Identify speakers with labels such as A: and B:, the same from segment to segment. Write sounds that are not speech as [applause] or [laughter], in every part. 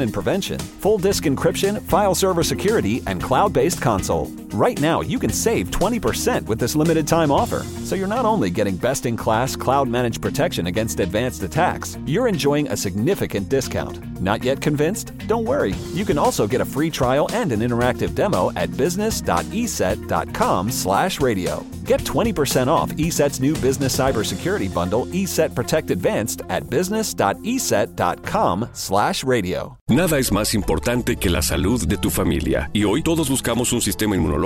A: and prevention, full disk encryption, file server security, and cloud based console. Right now, you can save 20% with this limited time offer. So you're not only getting best in class cloud managed protection against advanced attacks, you're enjoying a significant discount. Not yet convinced? Don't worry. You can also get a free trial and an interactive demo at business.eset.com/radio. Get 20% off ESET's new business cybersecurity bundle, ESET Protect Advanced, at business.eset.com/radio.
B: Nada es más importante que la salud de tu familia, y hoy todos buscamos un sistema inmunológico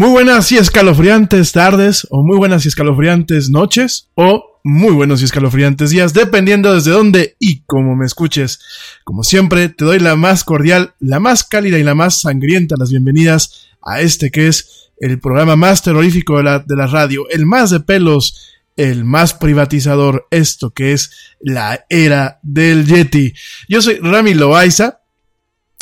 C: Muy buenas y escalofriantes tardes, o muy buenas y escalofriantes noches, o muy buenos y escalofriantes días, dependiendo desde dónde y cómo me escuches. Como siempre, te doy la más cordial, la más cálida y la más sangrienta las bienvenidas a este que es el programa más terrorífico de la, de la radio, el más de pelos, el más privatizador, esto que es la era del Yeti. Yo soy Rami Loaiza,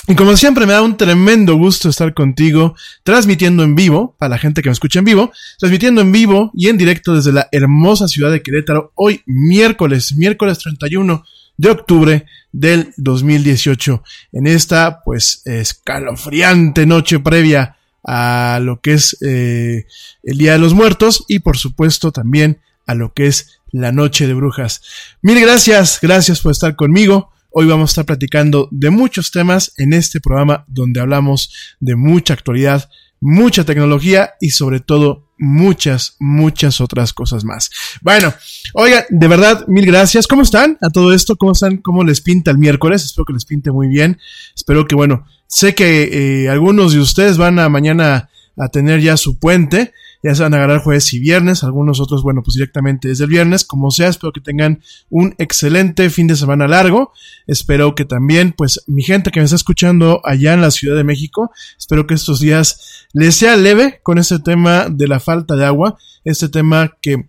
C: y como siempre me da un tremendo gusto estar contigo, transmitiendo en vivo, para la gente que me escucha en vivo, transmitiendo en vivo y en directo desde la hermosa ciudad de Querétaro, hoy miércoles, miércoles 31 de octubre del 2018, en esta pues escalofriante noche previa a lo que es eh, el Día de los Muertos y por supuesto también a lo que es la Noche de Brujas. Mil gracias, gracias por estar conmigo. Hoy vamos a estar platicando de muchos temas en este programa donde hablamos de mucha actualidad, mucha tecnología y sobre todo muchas, muchas otras cosas más. Bueno, oigan, de verdad, mil gracias. ¿Cómo están a todo esto? ¿Cómo están? ¿Cómo les pinta el miércoles? Espero que les pinte muy bien. Espero que, bueno, sé que eh, algunos de ustedes van a mañana a tener ya su puente ya se van a agarrar jueves y viernes, algunos otros, bueno, pues directamente desde el viernes, como sea, espero que tengan un excelente fin de semana largo, espero que también, pues, mi gente que me está escuchando allá en la Ciudad de México, espero que estos días les sea leve con este tema de la falta de agua, este tema que,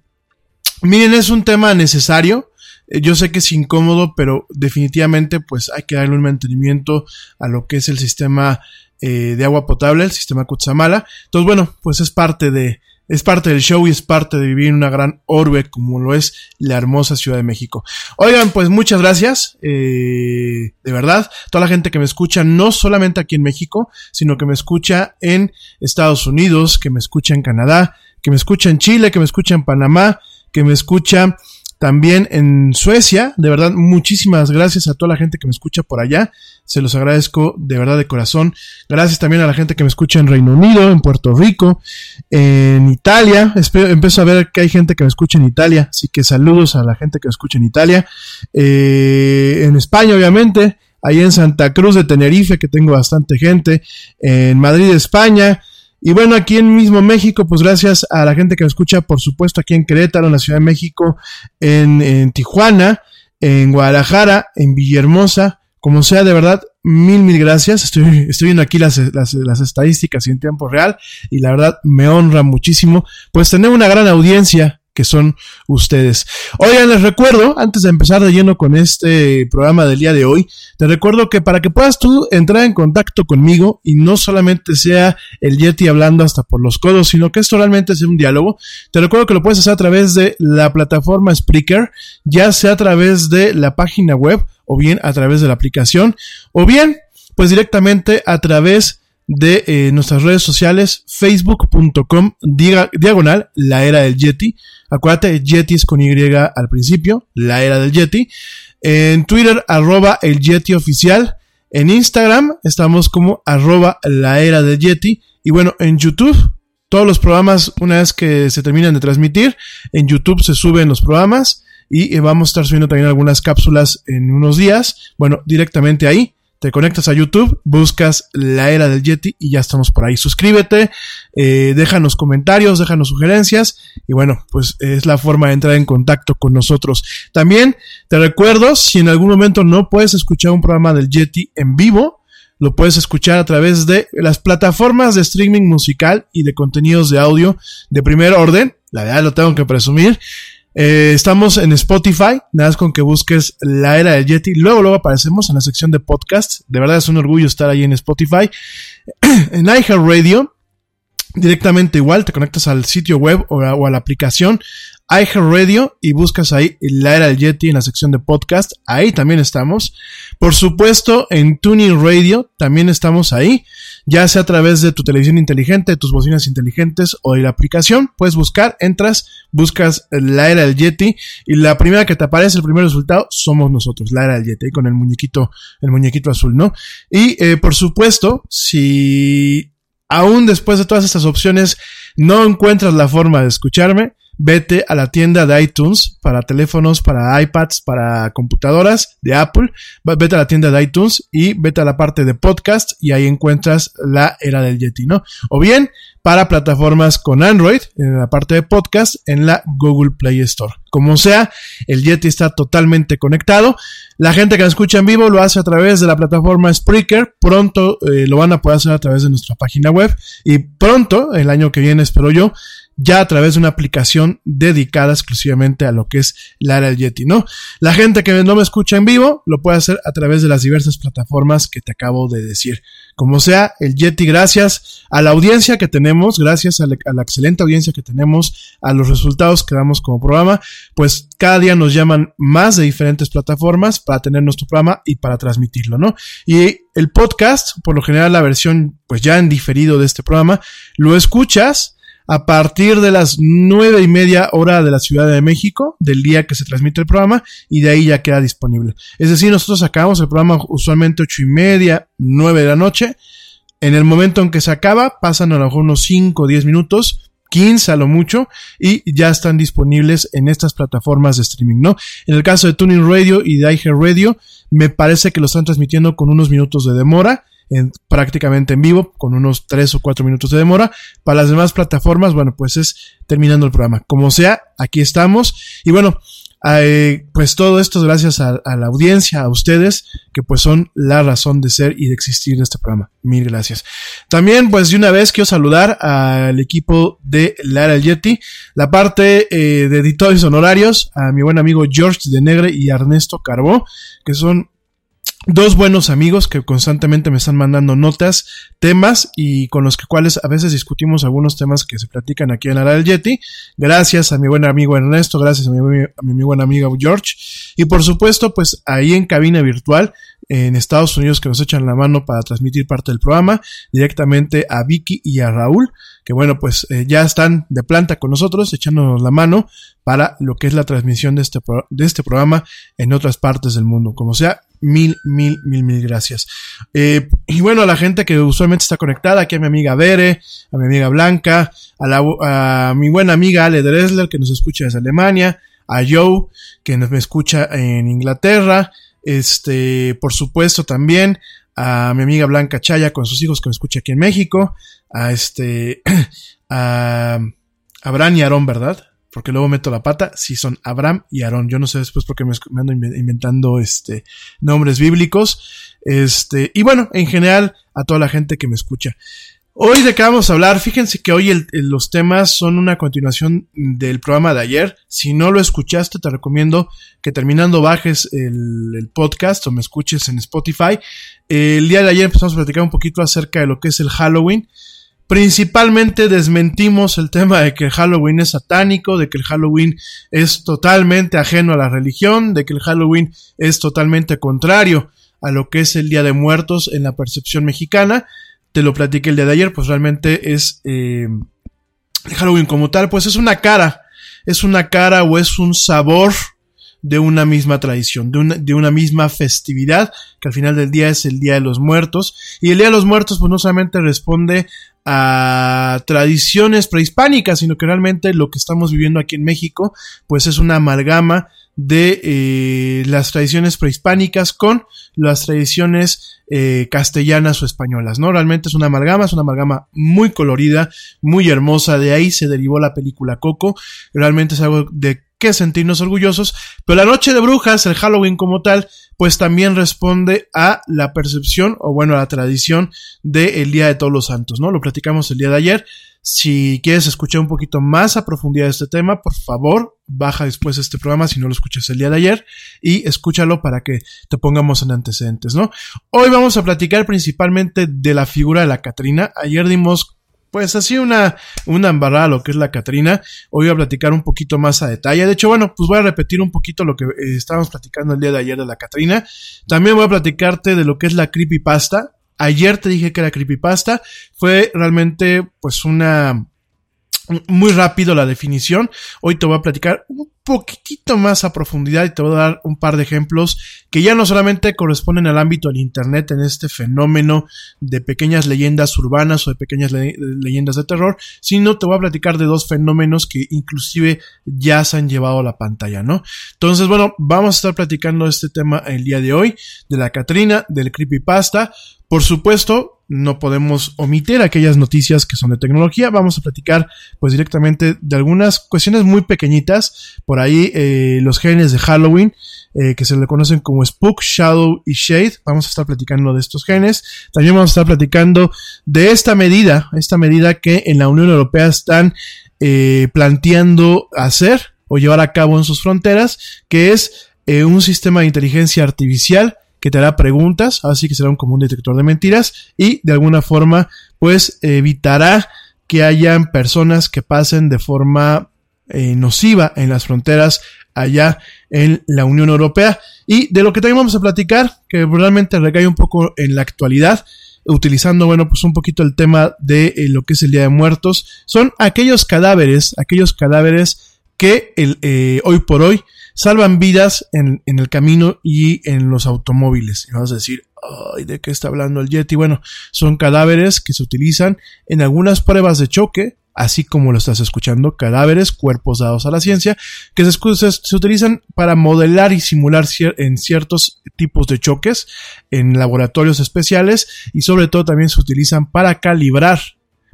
C: miren, es un tema necesario, eh, yo sé que es incómodo, pero definitivamente pues hay que darle un mantenimiento a lo que es el sistema eh, de agua potable, el sistema Kutsamala. Entonces, bueno, pues es parte de, es parte del show y es parte de vivir en una gran orbe como lo es la hermosa Ciudad de México. Oigan, pues muchas gracias, eh, de verdad, toda la gente que me escucha, no solamente aquí en México, sino que me escucha en Estados Unidos, que me escucha en Canadá, que me escucha en Chile, que me escucha en Panamá, que me escucha también en Suecia. De verdad, muchísimas gracias a toda la gente que me escucha por allá. Se los agradezco de verdad de corazón. Gracias también a la gente que me escucha en Reino Unido, en Puerto Rico, en Italia. empiezo a ver que hay gente que me escucha en Italia. Así que saludos a la gente que me escucha en Italia. Eh, en España, obviamente. Ahí en Santa Cruz de Tenerife, que tengo bastante gente. En Madrid, España. Y bueno, aquí en mismo México, pues gracias a la gente que me escucha, por supuesto, aquí en Querétaro, en la Ciudad de México, en, Tijuana, en Guadalajara, en Villahermosa, como sea, de verdad, mil, mil gracias. Estoy, estoy viendo aquí las, las, las estadísticas en tiempo real y la verdad me honra muchísimo, pues tener una gran audiencia que son ustedes. Oigan, les recuerdo, antes de empezar de lleno con este programa del día de hoy, te recuerdo que para que puedas tú entrar en contacto conmigo y no solamente sea el Yeti hablando hasta por los codos, sino que esto realmente sea un diálogo, te recuerdo que lo puedes hacer a través de la plataforma Spreaker, ya sea a través de la página web o bien a través de la aplicación o bien pues directamente a través de eh, nuestras redes sociales, facebook.com diagonal, la era del Yeti. Acuérdate, Yeti es con Y al principio, la era del Yeti. En Twitter, arroba el Yeti oficial. En Instagram estamos como arroba la era del Yeti. Y bueno, en YouTube, todos los programas, una vez que se terminan de transmitir, en YouTube se suben los programas y eh, vamos a estar subiendo también algunas cápsulas en unos días. Bueno, directamente ahí te conectas a YouTube, buscas la era del Yeti y ya estamos por ahí. Suscríbete, eh, déjanos comentarios, déjanos sugerencias y bueno, pues es la forma de entrar en contacto con nosotros. También te recuerdo, si en algún momento no puedes escuchar un programa del Yeti en vivo, lo puedes escuchar a través de las plataformas de streaming musical y de contenidos de audio de primer orden. La verdad lo tengo que presumir. Eh, estamos en Spotify, nada más con que busques la era del Yeti. Luego, luego aparecemos en la sección de podcast. De verdad es un orgullo estar ahí en Spotify. [clears throat] en iHeartRadio, directamente igual, te conectas al sitio web o a, la aplicación iHeartRadio y buscas ahí la era del Yeti en la sección de podcast. Ahí también estamos. Por supuesto, en Tuning Radio también estamos ahí ya sea a través de tu televisión inteligente, de tus bocinas inteligentes o de la aplicación, puedes buscar, entras, buscas la era del Yeti y la primera que te aparece, el primer resultado, somos nosotros, la era del Yeti, con el muñequito, el muñequito azul, ¿no? Y eh, por supuesto, si aún después de todas estas opciones no encuentras la forma de escucharme, vete a la tienda de iTunes para teléfonos, para iPads, para computadoras de Apple. Vete a la tienda de iTunes y vete a la parte de podcast y ahí encuentras la era del Yeti, ¿no? O bien para plataformas con Android, en la parte de podcast, en la Google Play Store. Como sea, el Yeti está totalmente conectado. La gente que escucha en vivo lo hace a través de la plataforma Spreaker. Pronto eh, lo van a poder hacer a través de nuestra página web. Y pronto, el año que viene, espero yo, ya a través de una aplicación dedicada exclusivamente a lo que es la era del Yeti, ¿no? La gente que no me escucha en vivo lo puede hacer a través de las diversas plataformas que te acabo de decir. Como sea, el Yeti, gracias a la audiencia que tenemos, gracias a la, a la excelente audiencia que tenemos, a los resultados que damos como programa, pues cada día nos llaman más de diferentes plataformas para tener nuestro programa y para transmitirlo, ¿no? Y el podcast, por lo general la versión pues ya en diferido de este programa, lo escuchas a partir de las nueve y media hora de la Ciudad de México, del día que se transmite el programa, y de ahí ya queda disponible. Es decir, nosotros acabamos el programa usualmente ocho y media, nueve de la noche. En el momento en que se acaba, pasan a lo mejor unos cinco o diez minutos, 15 a lo mucho, y ya están disponibles en estas plataformas de streaming, ¿no? En el caso de Tuning Radio y de Radio, me parece que lo están transmitiendo con unos minutos de demora, en, prácticamente en vivo, con unos 3 o 4 minutos de demora. Para las demás plataformas, bueno, pues es terminando el programa. Como sea, aquí estamos. Y bueno, eh, pues todo esto gracias a, la audiencia, a ustedes, que pues son la razón de ser y de existir de este programa. Mil gracias. También, pues de una vez quiero saludar al equipo de Lara Yeti, la parte eh, de editores honorarios, a mi buen amigo George de Negre y Ernesto Carbó, que son dos buenos amigos que constantemente me están mandando notas, temas y con los que cuales a veces discutimos algunos temas que se platican aquí en la del Yeti. Gracias a mi buen amigo Ernesto, gracias a mi, buen amigo George y por supuesto pues ahí en cabina virtual en Estados Unidos que nos echan la mano para transmitir parte del programa, directamente a Vicky y a Raúl, que bueno, pues eh, ya están de planta con nosotros, echándonos la mano para lo que es la transmisión de este, de este programa en otras partes del mundo. Como sea, mil, mil, mil, mil gracias. Eh, y bueno, a la gente que usualmente está conectada, aquí a mi amiga Bere, a mi amiga Blanca, a, la, a mi buena amiga Ale Dresler, que nos escucha desde Alemania, a Joe, que nos escucha en Inglaterra, este, por supuesto también a mi amiga Blanca Chaya con sus hijos que me escucha aquí en México, a este, [clears throat] a Abraham y Aarón, ¿verdad? Porque luego meto la pata, si son Abraham y Aarón. Yo no sé después por qué me, ando inventando este nombres bíblicos. Este, y bueno, en general, a toda la gente que me escucha. Hoy de qué vamos a hablar, fíjense que hoy los temas son una continuación del programa de ayer. Si no lo escuchaste, te recomiendo que terminando bajes el, el podcast o me escuches en Spotify. El día de ayer empezamos a platicar un poquito acerca de lo que es el Halloween. Principalmente desmentimos el tema de que el Halloween es satánico, de que el Halloween es totalmente ajeno a la religión, de que el Halloween es totalmente contrario a lo que es el Día de Muertos en la percepción mexicana te lo platiqué el día de ayer, pues realmente es eh, Halloween como tal, pues es una cara, es una cara o es un sabor de una misma tradición, de una, de una misma festividad, que al final del día es el Día de los Muertos. Y el Día de los Muertos, pues no solamente responde a tradiciones prehispánicas, sino que realmente lo que estamos viviendo aquí en México, pues es una amalgama de eh, las tradiciones prehispánicas con las tradiciones eh, castellanas o españolas, ¿no? Realmente es una amalgama, es una amalgama muy colorida, muy hermosa, de ahí se derivó la película Coco, realmente es algo de que sentirnos orgullosos, pero la noche de brujas, el Halloween como tal, pues también responde a la percepción o bueno, a la tradición del Día de Todos los Santos, ¿no? Lo platicamos el día de ayer, si quieres escuchar un poquito más a profundidad este tema, por favor, baja después este programa si no lo escuchas el día de ayer y escúchalo para que te pongamos en antecedentes, ¿no? Hoy vamos a platicar principalmente de la figura de la Catrina. Ayer dimos pues así una, una embarrada lo que es la Catrina. Hoy voy a platicar un poquito más a detalle. De hecho, bueno, pues voy a repetir un poquito lo que eh, estábamos platicando el día de ayer de la Catrina. También voy a platicarte de lo que es la creepypasta. Ayer te dije que era creepypasta. Fue realmente, pues, una, muy rápido la definición. Hoy te voy a platicar poquitito más a profundidad y te voy a dar un par de ejemplos que ya no solamente corresponden al ámbito del Internet en este fenómeno de pequeñas leyendas urbanas o de pequeñas le leyendas de terror, sino te voy a platicar de dos fenómenos que inclusive ya se han llevado a la pantalla, ¿no? Entonces, bueno, vamos a estar platicando este tema el día de hoy, de la Catrina, del creepypasta, por supuesto, no podemos omitir aquellas noticias que son de tecnología. Vamos a platicar pues directamente de algunas cuestiones muy pequeñitas. Por ahí eh, los genes de Halloween, eh, que se le conocen como Spook, Shadow y Shade. Vamos a estar platicando de estos genes. También vamos a estar platicando de esta medida, esta medida que en la Unión Europea están eh, planteando hacer o llevar a cabo en sus fronteras, que es un sistema de inteligencia artificial que te hará preguntas, así que será un común detector de mentiras y de alguna forma pues evitará que hayan personas que pasen de forma eh, nociva en las fronteras allá en la Unión Europea y de lo que también vamos a platicar que realmente recae un poco en la actualidad utilizando bueno pues un poquito el tema de eh, lo que es el Día de Muertos son aquellos cadáveres aquellos cadáveres que el, eh, hoy por hoy salvan vidas en, en, el camino y en los automóviles. Y vamos a decir, ay, ¿de qué está hablando el Yeti? Bueno, son cadáveres que se utilizan en algunas pruebas de choque, así como lo estás escuchando, cadáveres, cuerpos dados a la ciencia, que se, utilizan para modelar y simular en ciertos tipos de choques en laboratorios especiales y sobre todo también se utilizan para calibrar,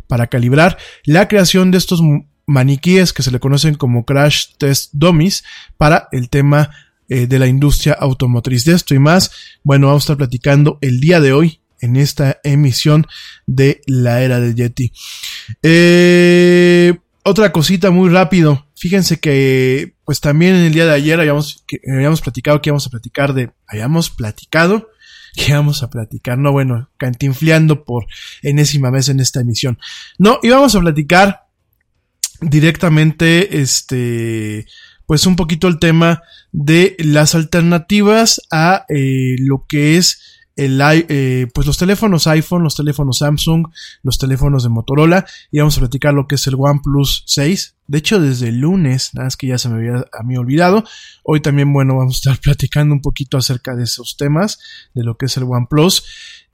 C: para calibrar la creación de estos maniquíes que se le conocen como crash test dummies para el tema eh, de la industria automotriz. De esto y más, bueno, vamos a estar platicando el día de hoy en esta emisión de la era del Yeti. Eh, otra cosita muy rápido. Fíjense que, pues también en el día de ayer habíamos, habíamos platicado que íbamos a platicar de, habíamos platicado que vamos a platicar, no bueno, cantinfleando por enésima vez en esta emisión. No, íbamos a platicar directamente, este, pues un poquito el tema de las alternativas a eh, lo que es el, eh, pues los teléfonos iPhone, los teléfonos Samsung, los teléfonos de Motorola y vamos a platicar lo que es el OnePlus 6. De hecho, desde el lunes, nada más que ya se me había a mí olvidado. Hoy también, bueno, vamos a estar [laughs] platicando un poquito acerca de esos temas, de lo que es el OnePlus.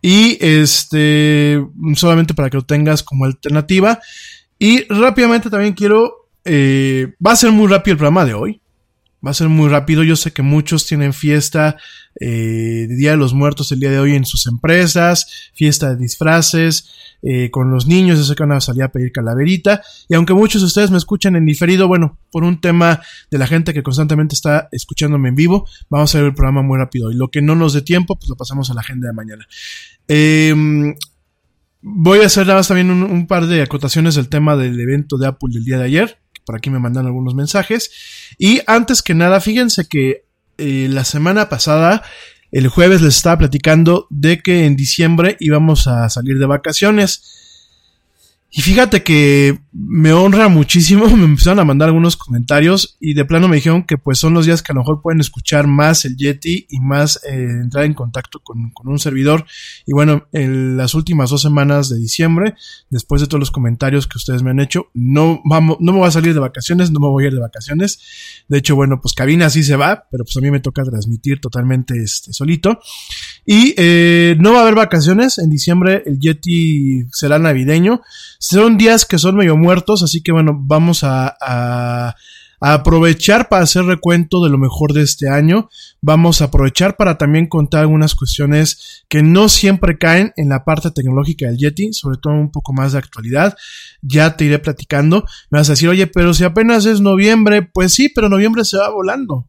C: Y este, solamente para que lo tengas como alternativa. Y rápidamente también quiero, eh, va a ser muy rápido el programa de hoy. Va a ser muy rápido. Yo sé que muchos tienen fiesta eh, de Día de los Muertos el día de hoy en sus empresas, fiesta de disfraces, eh, con los niños, yo sé que van a salir a pedir calaverita. Y aunque muchos de ustedes me escuchan en diferido, bueno, por un tema de la gente que constantemente está escuchándome en vivo, vamos a ver el programa muy rápido. Y lo que no nos dé tiempo, pues lo pasamos a la agenda de mañana. Eh, Voy a hacer nada más también un, un, par de acotaciones del tema del evento de Apple del día de ayer. Por aquí me mandan algunos mensajes. Y antes que nada, fíjense que eh, la semana pasada, el jueves les estaba platicando de que en diciembre íbamos a salir de vacaciones. Y fíjate que me honra muchísimo, [laughs] me empezaron a mandar algunos comentarios y de plano me dijeron que pues son los días que a lo mejor pueden escuchar más el Yeti y más eh, entrar en contacto con, con, un servidor. Y bueno, en las últimas dos semanas de diciembre, después de todos los comentarios que ustedes me han hecho, no vamos, no me voy a salir de vacaciones, no me voy a ir de vacaciones. De hecho, bueno, pues cabina sí se va, pero pues a mí me toca transmitir totalmente este, solito. Y eh, no va a haber vacaciones, en diciembre el Yeti será navideño. Son días que son medio muertos, así que bueno, vamos a, a, a, aprovechar para hacer recuento de lo mejor de este año. Vamos a aprovechar para también contar algunas cuestiones que no siempre caen en la parte tecnológica del Yeti, sobre todo un poco más de actualidad. Ya te iré platicando. Me vas a decir, oye, pero si apenas es noviembre, pues sí, pero noviembre se va volando.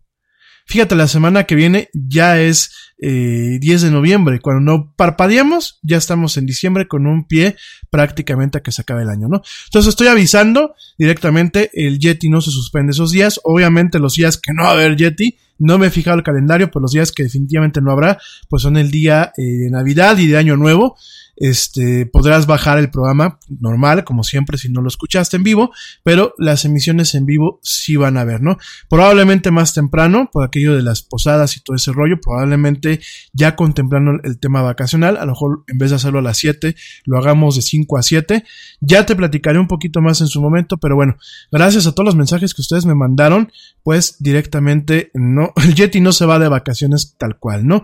C: Fíjate, la semana que viene ya es eh, 10 de noviembre. Cuando no parpadeamos, ya estamos en diciembre con un pie prácticamente a que se acabe el año, ¿no? Entonces estoy avisando directamente, el Yeti no se suspende esos días. Obviamente los días que no va a haber Yeti, no me he fijado el calendario, pero los días que definitivamente no habrá, pues son el día eh, de Navidad y de Año Nuevo. Este, podrás bajar el programa normal, como siempre, si no lo escuchaste en vivo, pero las emisiones en vivo sí van a ver, ¿no? Probablemente más temprano, por aquello de las posadas y todo ese rollo, probablemente ya contemplando el tema vacacional, a lo mejor en vez de hacerlo a las 7, lo hagamos de 5 a 7. Ya te platicaré un poquito más en su momento, pero bueno, gracias a todos los mensajes que ustedes me mandaron, pues directamente no, [laughs] el Yeti no se va de vacaciones tal cual, ¿no?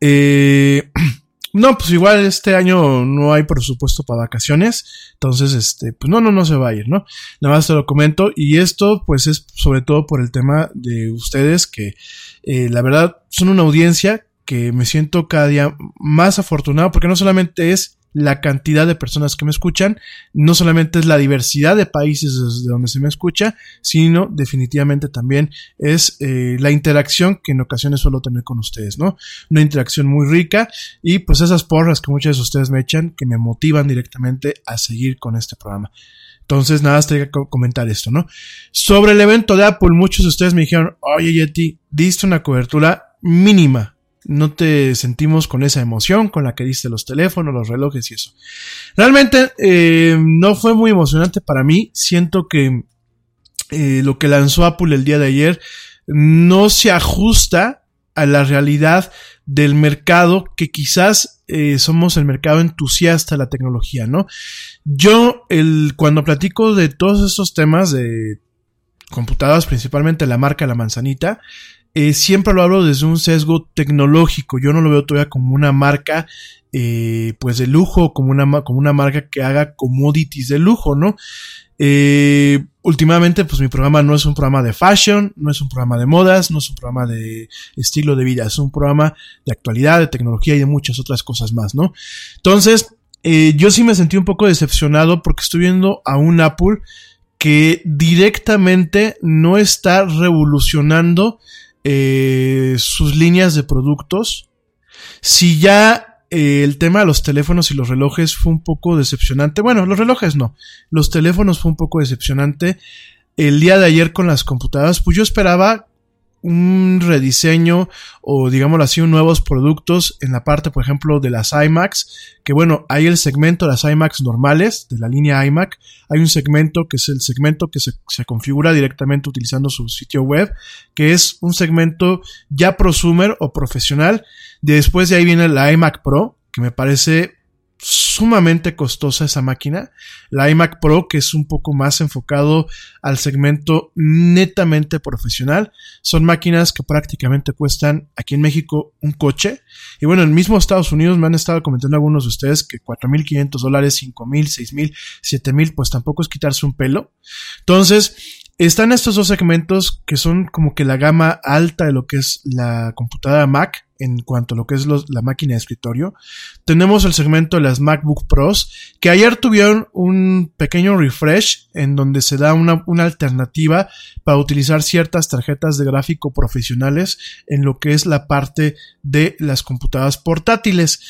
C: Eh, [clears throat] no, pues igual este año no hay presupuesto para vacaciones, entonces, este, pues no, no, no se va a ir, ¿no? Nada más te lo comento y esto, pues es sobre todo por el tema de ustedes que, eh, la verdad, son una audiencia que me siento cada día más afortunado porque no solamente es la cantidad de personas que me escuchan, no solamente es la diversidad de países desde donde se me escucha, sino definitivamente también es eh, la interacción que en ocasiones suelo tener con ustedes, ¿no? Una interacción muy rica y pues esas porras que muchos de ustedes me echan que me motivan directamente a seguir con este programa. Entonces, nada, más tengo que comentar esto, ¿no? Sobre el evento de Apple, muchos de ustedes me dijeron, oye Yeti, diste una cobertura mínima no te sentimos con esa emoción con la que diste los teléfonos, los relojes y eso. Realmente eh, no fue muy emocionante para mí. Siento que eh, lo que lanzó Apple el día de ayer no se ajusta a la realidad del mercado que quizás eh, somos el mercado entusiasta de la tecnología, ¿no? Yo, cuando platico de todos estos temas de computadoras, principalmente la marca La Manzanita, eh, siempre lo hablo desde un sesgo tecnológico. Yo no lo veo todavía como una marca, eh, pues de lujo, como una, como una marca que haga commodities de lujo, ¿no? Eh, últimamente, pues mi programa no es un programa de fashion, no es un programa de modas, no es un programa de estilo de vida, es un programa de actualidad, de tecnología y de muchas otras cosas más, ¿no? Entonces, eh, yo sí me sentí un poco decepcionado porque estoy viendo a un Apple que directamente no está revolucionando eh, sus líneas de productos. Si ya eh, el tema de los teléfonos y los relojes fue un poco decepcionante, bueno, los relojes no, los teléfonos fue un poco decepcionante. El día de ayer con las computadoras, pues yo esperaba un rediseño o digámoslo así, nuevos productos en la parte, por ejemplo, de las iMacs, que bueno, hay el segmento de las iMacs normales de la línea iMac, hay un segmento que es el segmento que se, se configura directamente utilizando su sitio web, que es un segmento ya prosumer o profesional, después de ahí viene la iMac Pro, que me parece sumamente costosa esa máquina. La iMac Pro, que es un poco más enfocado al segmento netamente profesional. Son máquinas que prácticamente cuestan aquí en México un coche. Y bueno, en el mismo Estados Unidos me han estado comentando algunos de ustedes que 4.500 dólares, 5.000, 6.000, 7.000, pues tampoco es quitarse un pelo. Entonces, están estos dos segmentos que son como que la gama alta de lo que es la computadora Mac en cuanto a lo que es la máquina de escritorio. Tenemos el segmento de las MacBook Pros, que ayer tuvieron un pequeño refresh en donde se da una, alternativa para utilizar ciertas tarjetas de gráfico profesionales en lo que es la parte de las computadoras portátiles.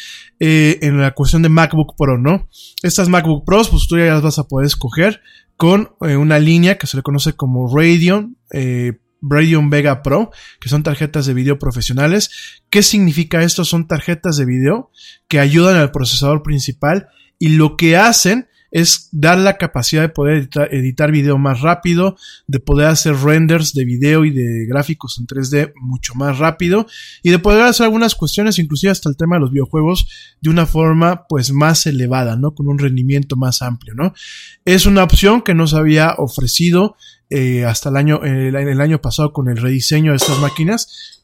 C: Eh, en la cuestión de MacBook Pro, ¿no? Estas MacBook Pros, pues tú ya las vas a poder escoger con eh, una línea que se le conoce como Radeon eh, Radeon Vega Pro, que son tarjetas de video profesionales. ¿Qué significa esto? Son tarjetas de video que ayudan al procesador principal y lo que hacen es dar la capacidad de poder editar, video más rápido, de poder hacer renders de video y de gráficos en 3D mucho más rápido y de poder hacer algunas cuestiones, inclusive hasta el tema de los videojuegos, de una forma pues más elevada, ¿no? Con un rendimiento más amplio, ¿no? Es una opción que nos había ofrecido eh, hasta el año, el año pasado con el rediseño de estas máquinas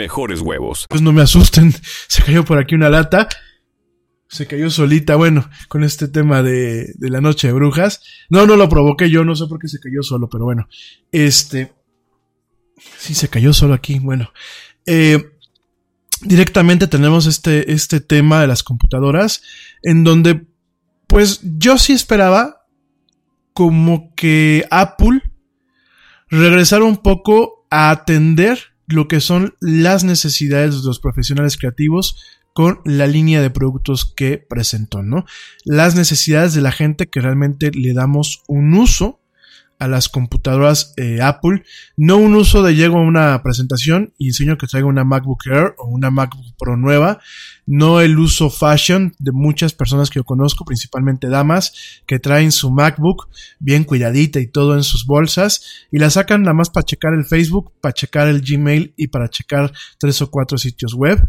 B: mejores huevos.
C: Pues no me asusten, [laughs] se cayó por aquí una lata. Se cayó solita, bueno, con este tema de, de la noche de brujas. No, no lo provoqué yo, no sé por qué se cayó solo, pero bueno. Este. Sí, se cayó solo aquí, bueno. Eh, directamente tenemos este, este tema de las computadoras, en donde, pues yo sí esperaba como que Apple regresara un poco a atender lo que son las necesidades de los profesionales creativos con la línea de productos que presentó, ¿no? Las necesidades de la gente que realmente le damos un uso a las computadoras eh, Apple, no un uso de llego a una presentación y enseño que traiga una MacBook Air o una MacBook Pro nueva, no el uso fashion de muchas personas que yo conozco, principalmente damas, que traen su MacBook bien cuidadita y todo en sus bolsas y la sacan nada más para checar el Facebook, para checar el Gmail y para checar tres o cuatro sitios web.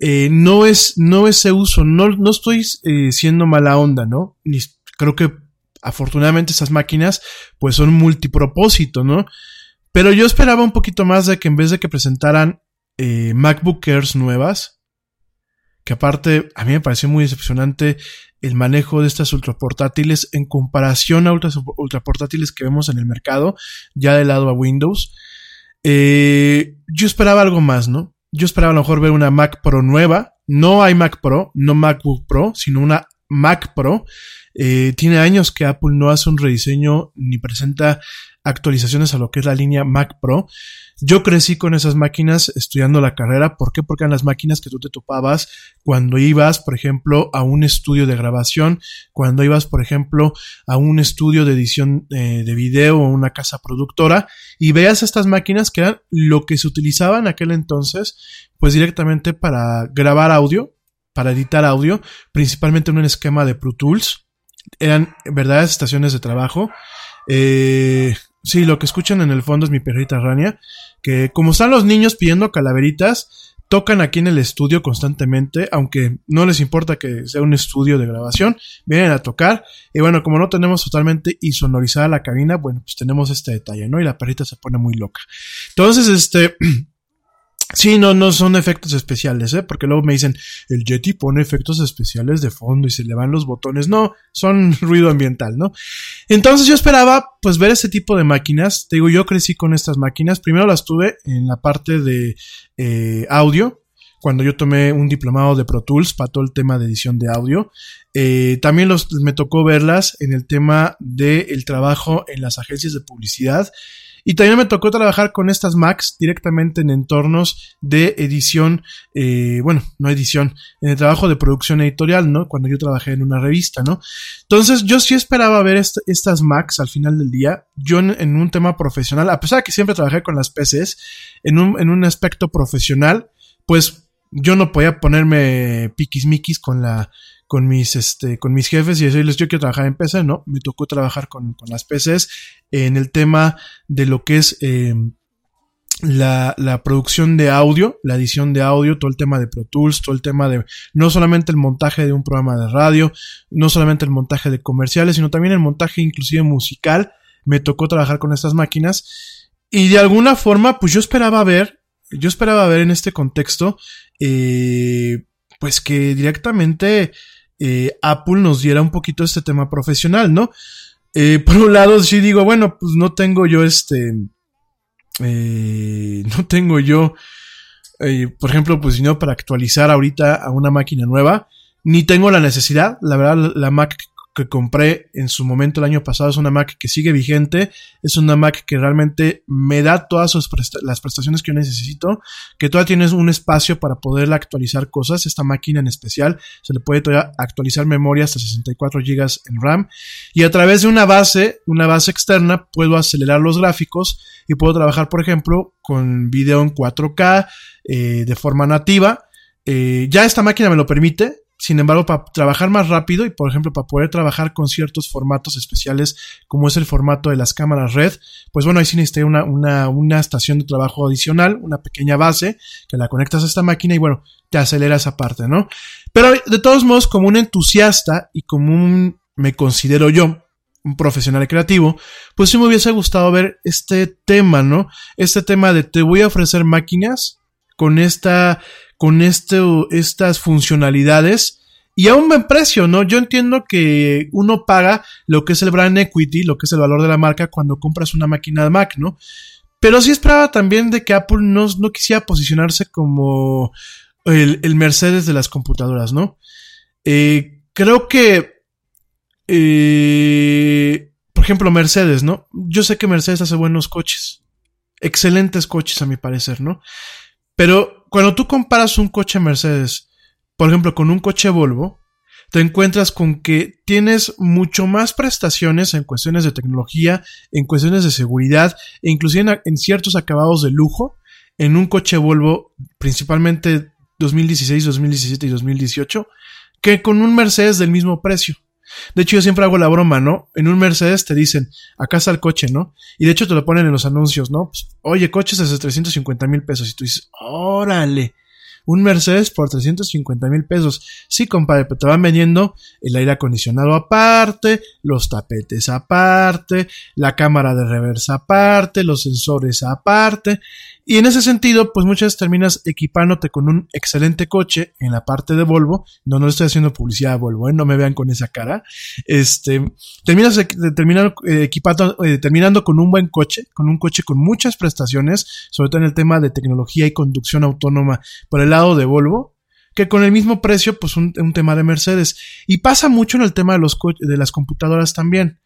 C: Eh, no es, no ese uso, no, no estoy eh, siendo mala onda, ¿no? Creo que afortunadamente esas máquinas pues son multipropósito, ¿no? Pero yo esperaba un poquito más de que en vez de que presentaran eh, MacBook Airs nuevas, que aparte a mí me pareció muy decepcionante el manejo de estas ultraportátiles en comparación a ultras, ultraportátiles que vemos en el mercado, ya del lado a Windows. Eh, yo esperaba algo más, ¿no? Yo esperaba a lo mejor ver una Mac Pro nueva. No hay Mac Pro, no MacBook Pro, sino una Mac Pro. Eh, tiene años que Apple no hace un rediseño ni presenta actualizaciones a lo que es la línea Mac Pro. Yo crecí con esas máquinas estudiando la carrera. ¿Por qué? Porque eran las máquinas que tú te topabas cuando ibas, por ejemplo, a un estudio de grabación, cuando ibas, por ejemplo, a un estudio de edición eh, de video o una casa productora y veas estas máquinas que eran lo que se utilizaba en aquel entonces, pues directamente para grabar audio, para editar audio, principalmente en un esquema de Pro Tools. Eran verdaderas estaciones de trabajo. Eh, sí, lo que escuchan en el fondo es mi perrita Rania, que como están los niños pidiendo calaveritas, tocan aquí en el estudio constantemente, aunque no les importa que sea un estudio de grabación, vienen a tocar. Y bueno, como no tenemos totalmente insonorizada la cabina, bueno, pues tenemos este detalle, ¿no? Y la perrita se pone muy loca. Entonces, este, [clears throat] Sí, no, no son efectos especiales, ¿eh? Porque luego me dicen, el Yeti pone efectos especiales de fondo y se le van los botones. No, son [laughs] ruido ambiental, ¿no? Entonces yo esperaba, pues, ver ese tipo de máquinas. Te digo, yo crecí con estas máquinas. Primero las tuve en la parte de eh, audio, cuando yo tomé un diplomado de Pro Tools para todo el tema de edición de audio. Eh, también me tocó verlas en el tema del trabajo en las agencias de publicidad y también me tocó trabajar con estas Macs directamente en entornos de edición, eh, bueno, no edición, en el trabajo de producción editorial, ¿no? Cuando yo trabajé en una revista, ¿no? Entonces yo sí esperaba ver estas Macs al final del día, yo en, un tema profesional, a pesar de que siempre trabajé con las PCs, en un, en un aspecto profesional, pues yo no podía ponerme piquis miquis con la con mis, este, con mis jefes y decirles yo quiero trabajar en PC, no, me tocó trabajar con, con las PCs en el tema de lo que es em, la, la, producción de audio, la edición de audio, todo el tema de Pro Tools, todo el tema de no solamente el montaje de un programa de radio, no solamente el montaje de comerciales, sino también el montaje inclusive musical, me tocó trabajar con estas máquinas y de alguna forma pues yo esperaba ver, yo esperaba ver en este contexto, eh, pues que directamente eh, Apple nos diera un poquito este tema profesional, ¿no? Eh, por un lado, sí digo, bueno, pues no tengo yo este, eh, no tengo yo, por ejemplo, pues no para actualizar ahorita a una máquina nueva, ni tengo la necesidad, la verdad, la Mac que compré en su momento el año pasado es una Mac que sigue vigente, es una Mac que realmente me da todas las prestaciones que yo necesito, que todavía tienes un espacio para poderla actualizar cosas, esta máquina en especial se le puede todavía actualizar memoria hasta 64 GB en RAM. Y a través de una base, una base externa puedo acelerar los gráficos y puedo trabajar por ejemplo con video en 4K eh, de forma nativa, eh, ya esta máquina me lo permite, sin embargo, para trabajar más rápido y, por ejemplo, para poder trabajar con ciertos formatos especiales, como es el formato de las cámaras red, pues bueno, ahí sí necesité una, una, una estación de trabajo adicional, una pequeña base, que la conectas a esta máquina y bueno, te acelera esa parte, ¿no? Pero de todos modos, como un entusiasta y como un, me considero yo, un profesional creativo, pues sí me hubiese gustado ver este tema, ¿no? Este tema de te voy a ofrecer máquinas con esta con estas funcionalidades y a un buen precio, ¿no? Yo entiendo que uno paga lo que es el brand equity, lo que es el valor de la marca cuando compras una máquina de Mac, ¿no? Pero sí esperaba también de que Apple no, no quisiera posicionarse como el, Mercedes de las computadoras, ¿no? Eh, creo que, eh, por ejemplo, Mercedes, ¿no? Yo sé que Mercedes hace buenos coches, excelentes coches a mi parecer, ¿no? Pero cuando tú comparas un coche Mercedes, por ejemplo, con un coche Volvo, te encuentras con que tienes mucho más prestaciones en cuestiones de tecnología, en cuestiones de seguridad e inclusive en, ciertos acabados de lujo en un coche Volvo, principalmente 2016, 2017 y 2018, que con un Mercedes del mismo precio. De hecho, yo siempre hago la broma, ¿no? En un Mercedes te dicen, acá está el coche, ¿no? Y de hecho te lo ponen en los anuncios, ¿no? Pues, Oye, coches desde 350 mil pesos. Y tú dices, órale un Mercedes por 350 mil pesos. Sí, compadre, pero te van vendiendo el aire acondicionado aparte, los tapetes aparte, la cámara de reversa aparte, los sensores aparte. Y en ese sentido, pues muchas veces terminas equipándote con un excelente coche en la parte de Volvo. No, no estoy haciendo publicidad a Volvo, ¿eh? no me vean con esa cara. Este, terminas terminando, eh, eh, terminando con un buen coche, con un coche con muchas prestaciones, sobre todo en el tema de tecnología y conducción autónoma por el lado de Volvo, que con el mismo precio, pues un, un tema de Mercedes. Y pasa mucho en el tema de los de las computadoras también.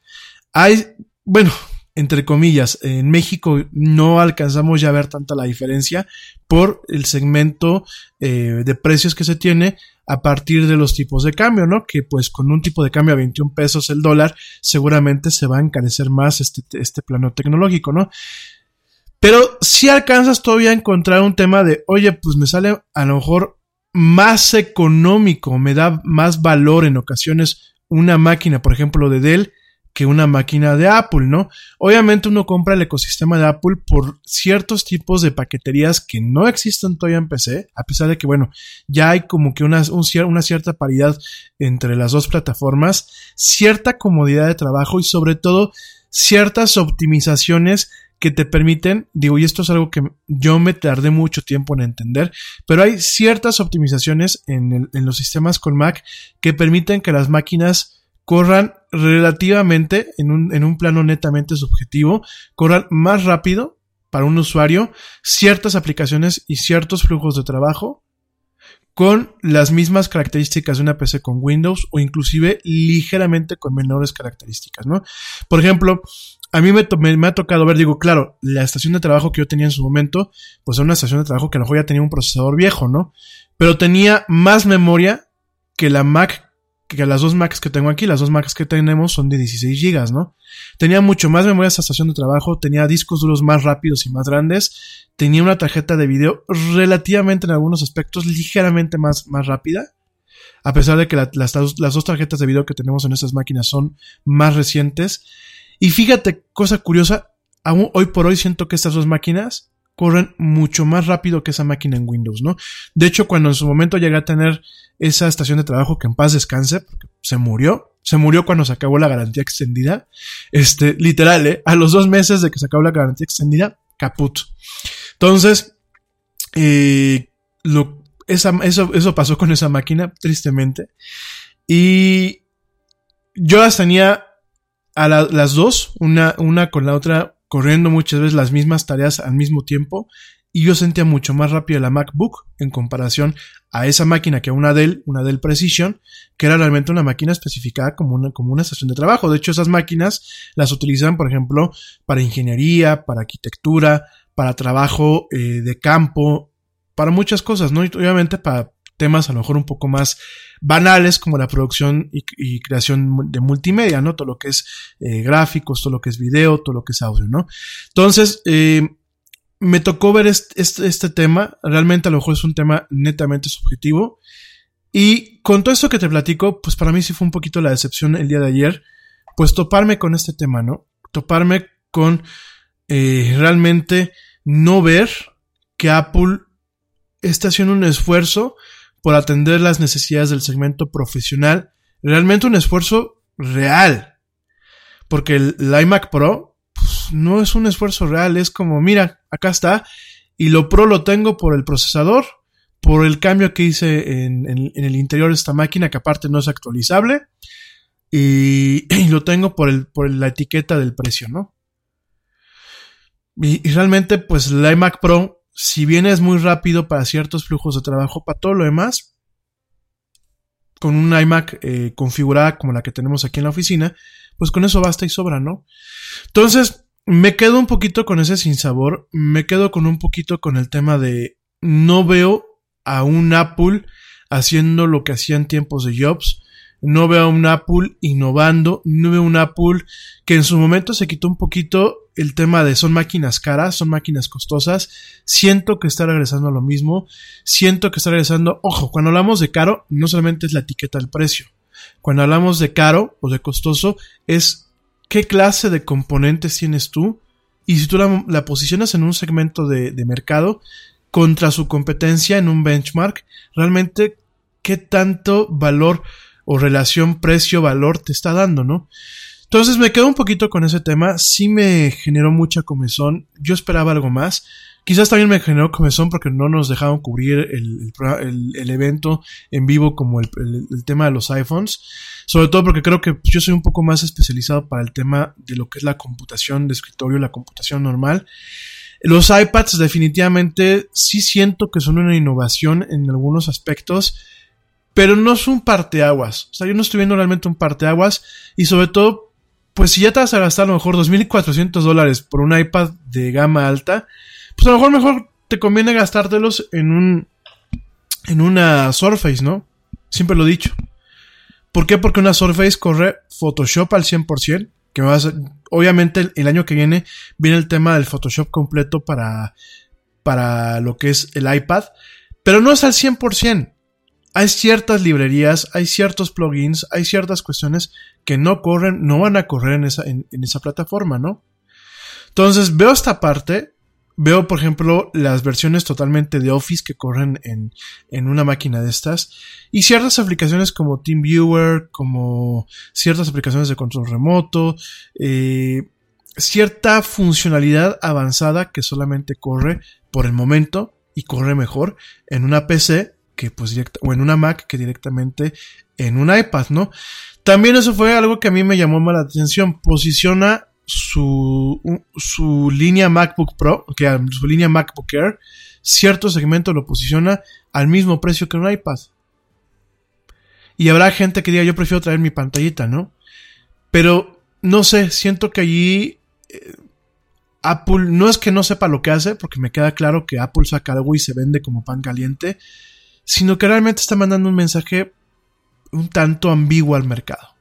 C: Hay, bueno, entre comillas, en México no alcanzamos ya a ver tanta la diferencia por el segmento eh, de precios que se tiene a partir de los tipos de cambio, ¿no? Que pues con un tipo de cambio a 21 pesos el dólar seguramente se va a encarecer más este, este plano tecnológico, ¿no? Pero si alcanzas todavía a encontrar un tema de, oye, pues me sale a lo mejor más económico, me da más valor en ocasiones una máquina, por ejemplo, de Dell, que una máquina de Apple, ¿no? Obviamente uno compra el ecosistema de Apple por ciertos tipos de paqueterías que no existen todavía en PC, a pesar de que, bueno, ya hay como que una, una cierta paridad entre las dos plataformas, cierta comodidad de trabajo y sobre todo ciertas optimizaciones que te permiten, digo, y esto es algo que yo me tardé mucho tiempo en entender, pero hay ciertas optimizaciones en, en los sistemas con Mac que permiten que las máquinas corran relativamente, en un, en un plano netamente subjetivo, corran más rápido para un usuario ciertas aplicaciones y ciertos flujos de trabajo con las mismas características de una PC con Windows o inclusive ligeramente con menores características, ¿no? Por ejemplo, a mí me, me, ha tocado ver, digo, claro, la estación de trabajo que yo tenía en su momento, pues era una estación de trabajo que a lo mejor ya tenía un procesador viejo, ¿no? Pero tenía más memoria que la Mac que las dos Macs que tengo aquí, las dos Macs que tenemos son de 16 GB, ¿no? Tenía mucho más memoria esta estación de trabajo, tenía discos duros más rápidos y más grandes, tenía una tarjeta de video relativamente en algunos aspectos ligeramente más, más rápida, a pesar de que las, las, dos tarjetas de video que tenemos en estas máquinas son más recientes. Y fíjate, cosa curiosa, aún hoy por hoy siento que estas dos máquinas corren mucho más rápido que esa máquina en Windows, ¿no? De hecho, cuando en su momento llegué a tener esa estación de trabajo que en paz descanse, se murió, se murió cuando se acabó la garantía extendida, este, literal, ¿eh? A los dos meses de que se acabó la garantía extendida, caput. Entonces, eh, lo, esa, eso, eso pasó con esa máquina, tristemente. Y yo las tenía a las dos, una, una con la otra corriendo muchas veces las mismas tareas al mismo tiempo y yo sentía mucho más rápido la MacBook en comparación a esa máquina que una Dell, una Dell Precision, que era realmente una máquina especificada como una, como una estación de trabajo. De hecho, esas máquinas las utilizan, por ejemplo, para ingeniería, para arquitectura, para trabajo eh, de campo, para muchas cosas, ¿no? Y obviamente para temas a lo mejor un poco más banales como la producción y, creación de multimedia, ¿no? Todo lo que es eh, gráficos, todo lo que es video, todo lo que es audio, ¿no? Entonces, eh, me tocó ver este, este, tema, realmente a lo mejor es un tema netamente subjetivo. Y con todo esto que te platico, pues para mí sí fue un poquito la decepción el día de ayer, pues toparme con este tema, ¿no? Toparme con eh, realmente no ver que Apple está haciendo un esfuerzo por atender las necesidades del segmento profesional, realmente un esfuerzo real. Porque el, iMac Pro pues, no es un esfuerzo real, es como, mira, acá está, y lo Pro lo tengo por el procesador, por el cambio que hice en, el interior de esta máquina, que aparte no es actualizable, [clears throat] y, lo tengo por, el, por la etiqueta del precio, ¿no? Y, y realmente, pues el iMac Pro si bien es muy rápido para ciertos flujos de trabajo, para todo lo demás, con un iMac eh, configurada como la que tenemos aquí en la oficina, pues con eso basta y sobra, ¿no? Entonces, me quedo un poquito con ese sinsabor, me quedo con un poquito con el tema de no veo a un Apple haciendo lo que hacía en tiempos de Jobs, no veo a un Apple innovando, no veo a un Apple que en su momento se quitó un poquito el tema de son máquinas caras, son máquinas costosas, siento que está regresando a lo mismo, siento que está regresando, ojo, cuando hablamos de caro, no solamente es la etiqueta del precio, cuando hablamos de caro o de costoso, es qué clase de componentes tienes tú y si tú la, posicionas en un segmento de, de mercado contra su competencia en un benchmark, realmente qué tanto valor o relación precio-valor te está dando, ¿no? Entonces me quedo un poquito con ese tema, sí me generó mucha comezón, yo esperaba algo más, quizás también me generó comezón porque no nos dejaron cubrir el, el, evento en vivo como el, tema de los iPhones, sobre todo porque creo que yo soy un poco más especializado para el tema de lo que es la computación de escritorio, la computación normal. Los iPads definitivamente sí siento que son una innovación en algunos aspectos, pero no es un parteaguas. O sea, yo no estoy viendo realmente un parteaguas y sobre todo pues si ya te vas a gastar a lo mejor 2.400 dólares por un iPad de gama alta, pues a lo mejor mejor te conviene gastártelos en un, en una Surface, ¿no? Siempre lo he dicho. ¿Por qué? Porque una Surface corre Photoshop al 100%, que va obviamente el, año que viene viene el tema del Photoshop completo para, para lo que es el iPad, pero no es al 100% hay ciertas librerías, hay ciertos plugins, hay ciertas cuestiones que no corren, no van a correr en esa, en, esa plataforma, ¿no? Entonces veo esta parte, veo por ejemplo las versiones totalmente de Office que corren en, en una máquina de estas y ciertas aplicaciones como TeamViewer, como ciertas aplicaciones de control remoto, eh, cierta funcionalidad avanzada que solamente corre por el momento y corre mejor en una PC que pues directa, o en una Mac que directamente en un iPad, ¿no? También eso fue algo que a mí me llamó más la atención. Posiciona su, su línea MacBook Pro, que su línea MacBook Air, cierto segmento lo posiciona al mismo precio que un iPad. Y habrá gente que diga, yo prefiero traer mi pantallita, ¿no? Pero, no sé, siento que allí eh, Apple, no es que no sepa lo que hace, porque me queda claro que Apple saca algo y se vende como pan caliente, sino que realmente está mandando un mensaje un tanto ambiguo al mercado.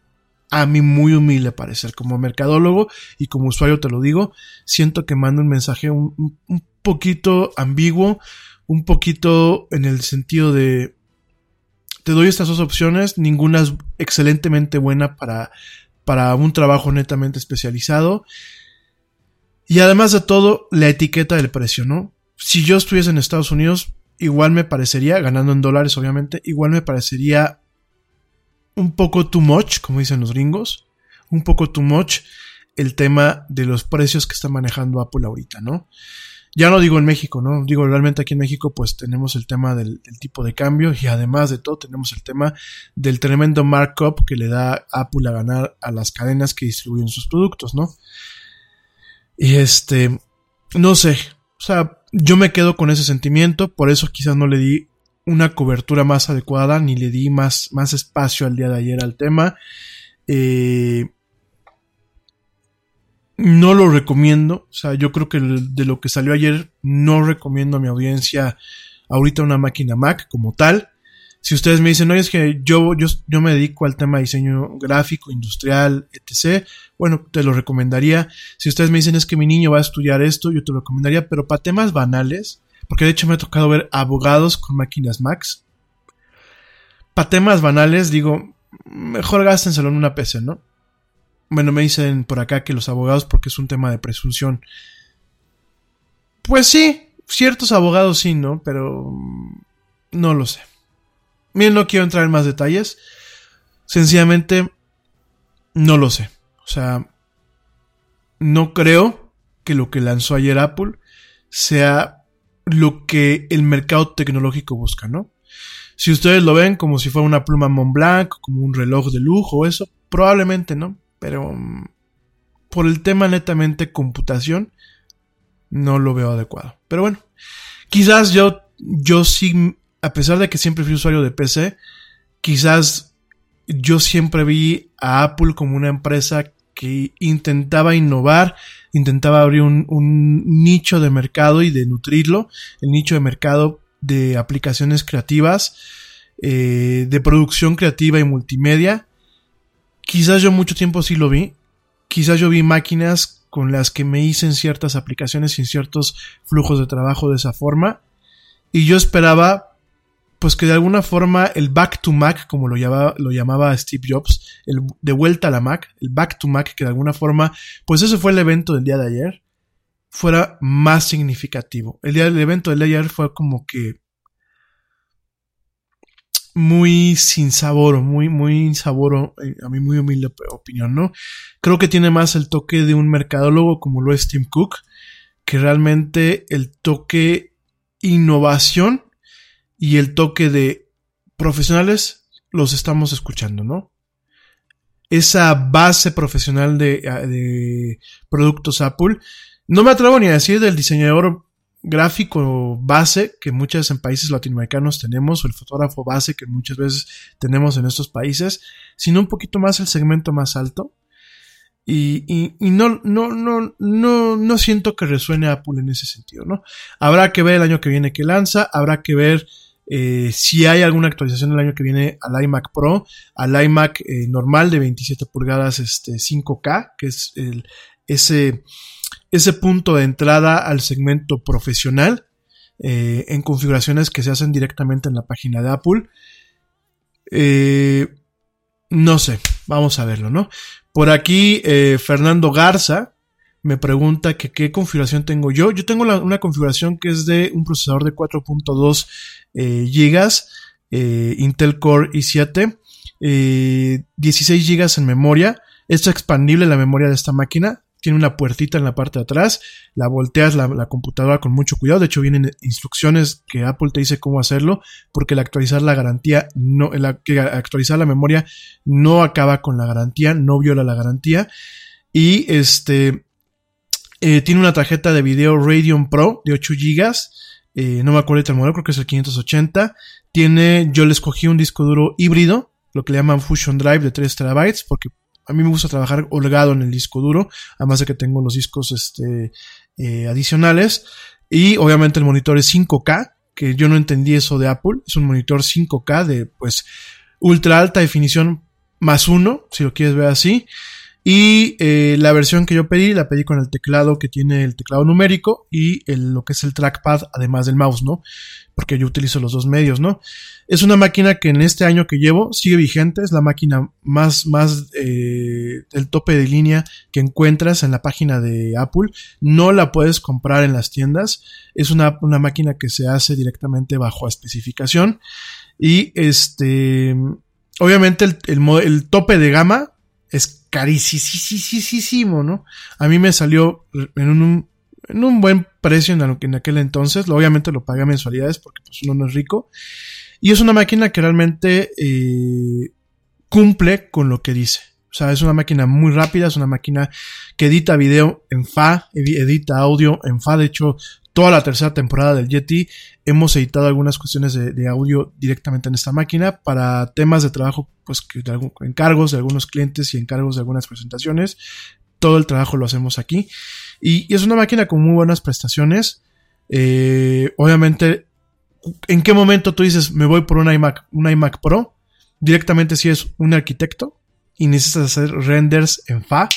C: A mí muy humilde parecer, como mercadólogo y como usuario te lo digo, siento que manda un mensaje un, poquito ambiguo, un poquito en el sentido de te doy estas dos opciones, ninguna es excelentemente buena para, para un trabajo netamente especializado. Y además de todo, la etiqueta del precio, ¿no? Si yo estuviese en Estados Unidos, igual me parecería, ganando en dólares obviamente, igual me parecería un poco too much, como dicen los gringos, un poco too much el tema de los precios que está manejando Apple ahorita, ¿no? Ya no digo en México, ¿no? Digo realmente aquí en México pues tenemos el tema del, tipo de cambio y además de todo tenemos el tema del tremendo markup que le da Apple a ganar a las cadenas que distribuyen sus productos, ¿no? Y este, no sé, o sea, yo me quedo con ese sentimiento, por eso quizás no le di una cobertura más adecuada, ni le di más, más espacio al día de ayer al tema. Eh, no lo recomiendo, o sea, yo creo que de lo que salió ayer no recomiendo a mi audiencia ahorita una máquina Mac como tal. Si ustedes me dicen, oye, es que yo, yo, yo me dedico al tema de diseño gráfico, industrial, etc., bueno, te lo recomendaría. Si ustedes me dicen, es que mi niño va a estudiar esto, yo te lo recomendaría, pero para temas banales, porque de hecho me ha tocado ver abogados con máquinas Macs. Para temas banales, digo, mejor gástenselo en una PC, ¿no? Bueno, me dicen por acá que los abogados, porque es un tema de presunción. Pues sí, ciertos abogados sí, ¿no? Pero mm, no lo sé. Miren, no quiero entrar en más detalles. Sencillamente, no lo sé. O sea, no creo que lo que lanzó ayer Apple sea lo que el mercado tecnológico busca, ¿no? Si ustedes lo ven como si fuera una pluma Montblanc, como un reloj de lujo, eso, probablemente no. Pero mm, por el tema netamente computación, no lo veo adecuado. Pero bueno, quizás yo, yo sí, a pesar de que siempre fui usuario de PC, quizás yo siempre vi a Apple como una empresa que intentaba innovar, intentaba abrir un, nicho de mercado y de nutrirlo, el nicho de mercado de aplicaciones creativas, eh, de producción creativa y multimedia. Quizás yo mucho tiempo sí lo vi, quizás yo vi máquinas con las que me hice en ciertas aplicaciones y en ciertos flujos de trabajo de esa forma. Y yo esperaba, pues que de alguna forma el back to Mac, como lo llamaba, lo llamaba Steve Jobs, el de vuelta a la Mac, el back to Mac, que de alguna forma, pues ese fue el evento del día de ayer, fuera más significativo. El día del evento del día de ayer fue como que muy sin sabor, muy, muy sabor, eh, a mí muy humilde opinión, ¿no? Creo que tiene más el toque de un mercadólogo como lo es Tim Cook, que realmente el toque innovación y el toque de profesionales los estamos escuchando, ¿no? Esa base profesional de, de productos Apple, no me atrevo ni a decir del diseñador gráfico base que muchas en países latinoamericanos tenemos, o el fotógrafo base que muchas veces tenemos en estos países, sino un poquito más el segmento más alto. Y, y, no, no, no, no, no siento que resuene Apple en ese sentido, ¿no? Habrá que ver el año que viene que lanza, habrá que ver eh, si hay alguna actualización el año que viene al iMac Pro, al iMac eh, normal de 27 pulgadas este, 5K, que es ese ese punto de entrada al segmento profesional eh, en configuraciones que se hacen directamente en la página de Apple. No sé, vamos a verlo, ¿no? Por aquí Fernando Garza me pregunta que qué configuración tengo yo. Yo tengo una configuración que es de un procesador de 4.2 GB, Intel Core i7, 16 GB en memoria. Es expandible la memoria de esta máquina tiene una puertita en la parte de atrás, la volteas la, computadora con mucho cuidado, de hecho vienen instrucciones que Apple te dice cómo hacerlo, porque el actualizar la garantía, no, que actualizar la memoria no acaba con la garantía, no viola la garantía, y este, eh, tiene una tarjeta de video Radeon Pro de 8 GB, eh, no me acuerdo el modelo, creo que es el 580, tiene, yo le escogí un disco duro híbrido, lo que le llaman Fusion Drive de 3 terabytes, porque a mí me gusta trabajar holgado en el disco duro, además de que tengo los discos este, eh, adicionales. Y obviamente el monitor es 5K, que yo no entendí eso de Apple. Es un monitor 5K de pues ultra alta definición más uno, si lo quieres ver así. Y eh, la versión que yo pedí, la pedí con el teclado que tiene el teclado numérico y el, lo que es el trackpad, además del mouse, ¿no? Porque yo utilizo los dos medios, ¿no? Es una máquina que en este año que llevo sigue vigente, es la máquina más, más eh, del tope de línea que encuentras en la página de Apple. No la puedes comprar en las tiendas, es una, una máquina que se hace directamente bajo especificación. Y este, obviamente el, el, el tope de gama es carísimo, ¿no? A mí me salió en un, en un buen precio en, aquel entonces. Obviamente lo pagué a mensualidades porque pues uno no es rico. Y es una máquina que realmente eh, cumple con lo que dice. O sea, es una máquina muy rápida, es una máquina que edita video en FA, edita audio en FA. De hecho, toda la tercera temporada del Yeti hemos editado algunas cuestiones de, audio directamente en esta máquina para temas de trabajo, pues que de encargos de algunos clientes y encargos de algunas presentaciones. Todo el trabajo lo hacemos aquí. Y, y es una máquina con muy buenas prestaciones. Eh, obviamente, ¿en qué momento tú dices me voy por un iMac, un iMac Pro? Directamente si es un arquitecto y necesitas hacer renders en FA,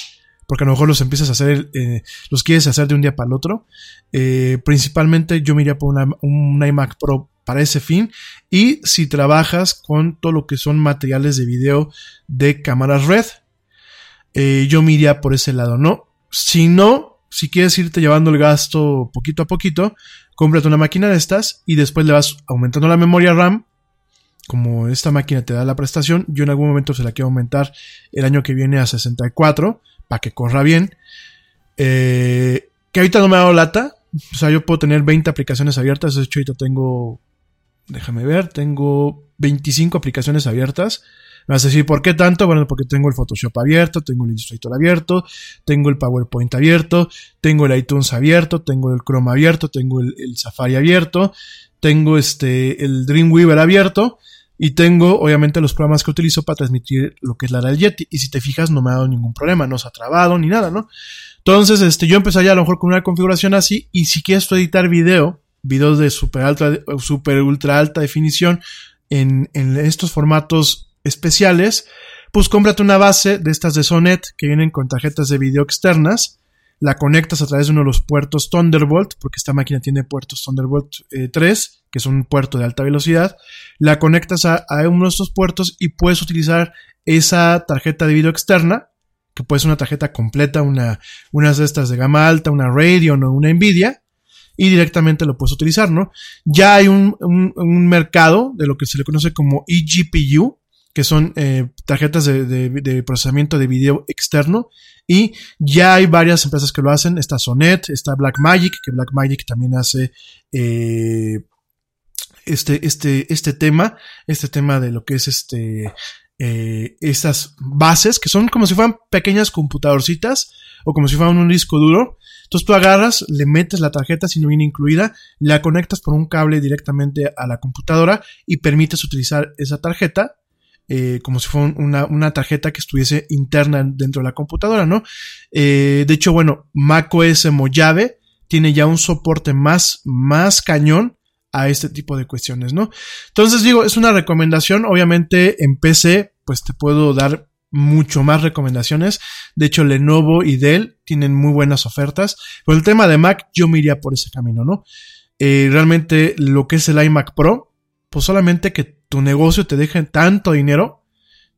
C: porque a lo mejor los empiezas a hacer, eh, los quieres hacer de un día para el otro. Eh, principalmente yo me por una- un iMac Pro para ese fin. Y si trabajas con todo lo que son materiales de video de cámaras red, eh, yo me por ese lado, ¿no? Si no, si quieres irte llevando el gasto poquito a poquito, cómprate una máquina de estas y después le vas aumentando la memoria RAM. Como esta máquina te da la prestación, yo en algún momento se la quiero aumentar el año que viene a 64 para que corra bien. Eh, que ahorita no me ha dado lata. O sea, yo puedo tener 20 aplicaciones abiertas. De hecho, ahorita tengo, déjame ver, tengo 25 aplicaciones abiertas. Me vas a decir, ¿por qué tanto? Bueno, porque tengo el Photoshop abierto, tengo el Illustrator abierto, tengo el PowerPoint abierto, tengo el iTunes abierto, tengo el Chrome abierto, tengo el, el Safari abierto, tengo este, el Dreamweaver abierto y tengo obviamente los programas que utilizo para transmitir lo que es la del Yeti. Y si te fijas, no me ha dado ningún problema, no se ha trabado ni nada, ¿no? Entonces, este, yo empezaría a lo mejor con una configuración así y si quieres tú editar video, videos de super alta, super ultra alta definición en, en estos formatos especiales, pues cómprate una base de estas de Sonet que vienen con tarjetas de video externas, la conectas a través de uno de los puertos Thunderbolt, porque esta máquina tiene puertos Thunderbolt eh, 3, que es un puerto de alta velocidad, la conectas a, uno de estos puertos y puedes utilizar esa tarjeta de video externa, que puede ser una tarjeta completa, una, unas de estas de gama alta, una Radeon o una Nvidia, y directamente lo puedes utilizar, ¿no? Ya hay un, un, un mercado de lo que se le conoce como eGPU, que son eh, tarjetas de, procesamiento de video externo. Y ya hay varias empresas que lo hacen. Está Sonet, está Blackmagic, que Blackmagic también hace eh, este, este, este tema, este tema de lo que es este, eh, estas bases, que son como si fueran pequeñas computadorcitas o como si fueran un disco duro. Entonces tú agarras, le metes la tarjeta si no viene incluida, la conectas por un cable directamente a la computadora y permites utilizar esa tarjeta eh, como si fuera una, una, tarjeta que estuviese interna dentro de la computadora, ¿no? Eh, de hecho, bueno, macOS Mojave tiene ya un soporte más, más cañón a este tipo de cuestiones, ¿no? Entonces digo, es una recomendación, obviamente en PC, pues te puedo dar mucho más recomendaciones. De hecho, Lenovo y Dell tienen muy buenas ofertas. Pero el tema de Mac, yo me iría por ese camino, ¿no? Eh, realmente lo que es el iMac Pro, pues solamente que tu negocio te deje tanto dinero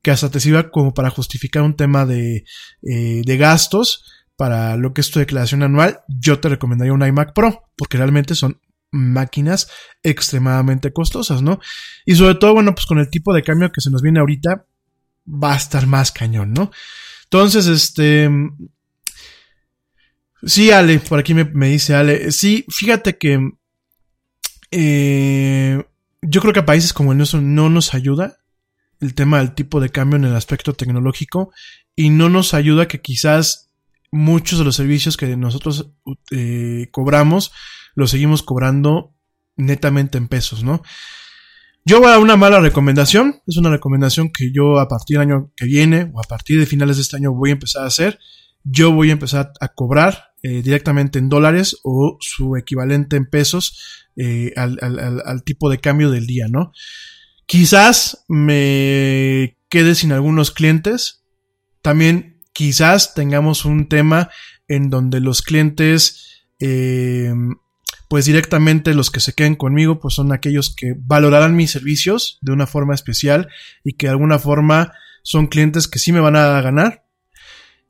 C: que hasta te sirva como para justificar un tema de, eh, de gastos para lo que es tu declaración anual, yo te recomendaría un iMac Pro, porque realmente son máquinas extremadamente costosas, ¿no? Y sobre todo, bueno, pues con el tipo de cambio que se nos viene ahorita, va a estar más cañón, ¿no? Entonces, este... Sí, Ale, por aquí me, me dice Ale, sí, fíjate que... Eh, yo creo que a países como el nuestro no nos ayuda el tema del tipo de cambio en el aspecto tecnológico y no nos ayuda que quizás muchos de los servicios que nosotros eh, cobramos los seguimos cobrando netamente en pesos, ¿no? Yo voy a una mala recomendación, es una recomendación que yo a partir del año que viene o a partir de finales de este año voy a empezar a hacer. Yo voy a empezar a cobrar eh, directamente en dólares o su equivalente en pesos eh, al, al, al, tipo de cambio del día, ¿no? Quizás me quede sin algunos clientes. También quizás tengamos un tema en donde los clientes, eh, pues directamente los que se queden conmigo, pues son aquellos que valorarán mis servicios de una forma especial y que de alguna forma son clientes que sí me van a ganar.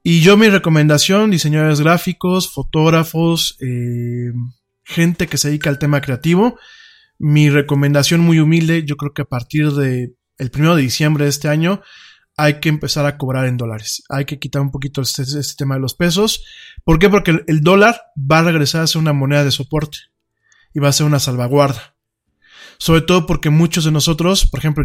C: Y yo mi recomendación, diseñadores gráficos, fotógrafos, eh, gente que se dedica al tema creativo, mi recomendación muy humilde, yo creo que a partir de el primero de diciembre de este año hay que empezar a cobrar en dólares. Hay que quitar un poquito este, este tema de los pesos. ¿Por qué? Porque el, dólar va a regresar a ser una moneda de soporte y va a ser una salvaguarda. Sobre todo porque muchos de nosotros, por ejemplo,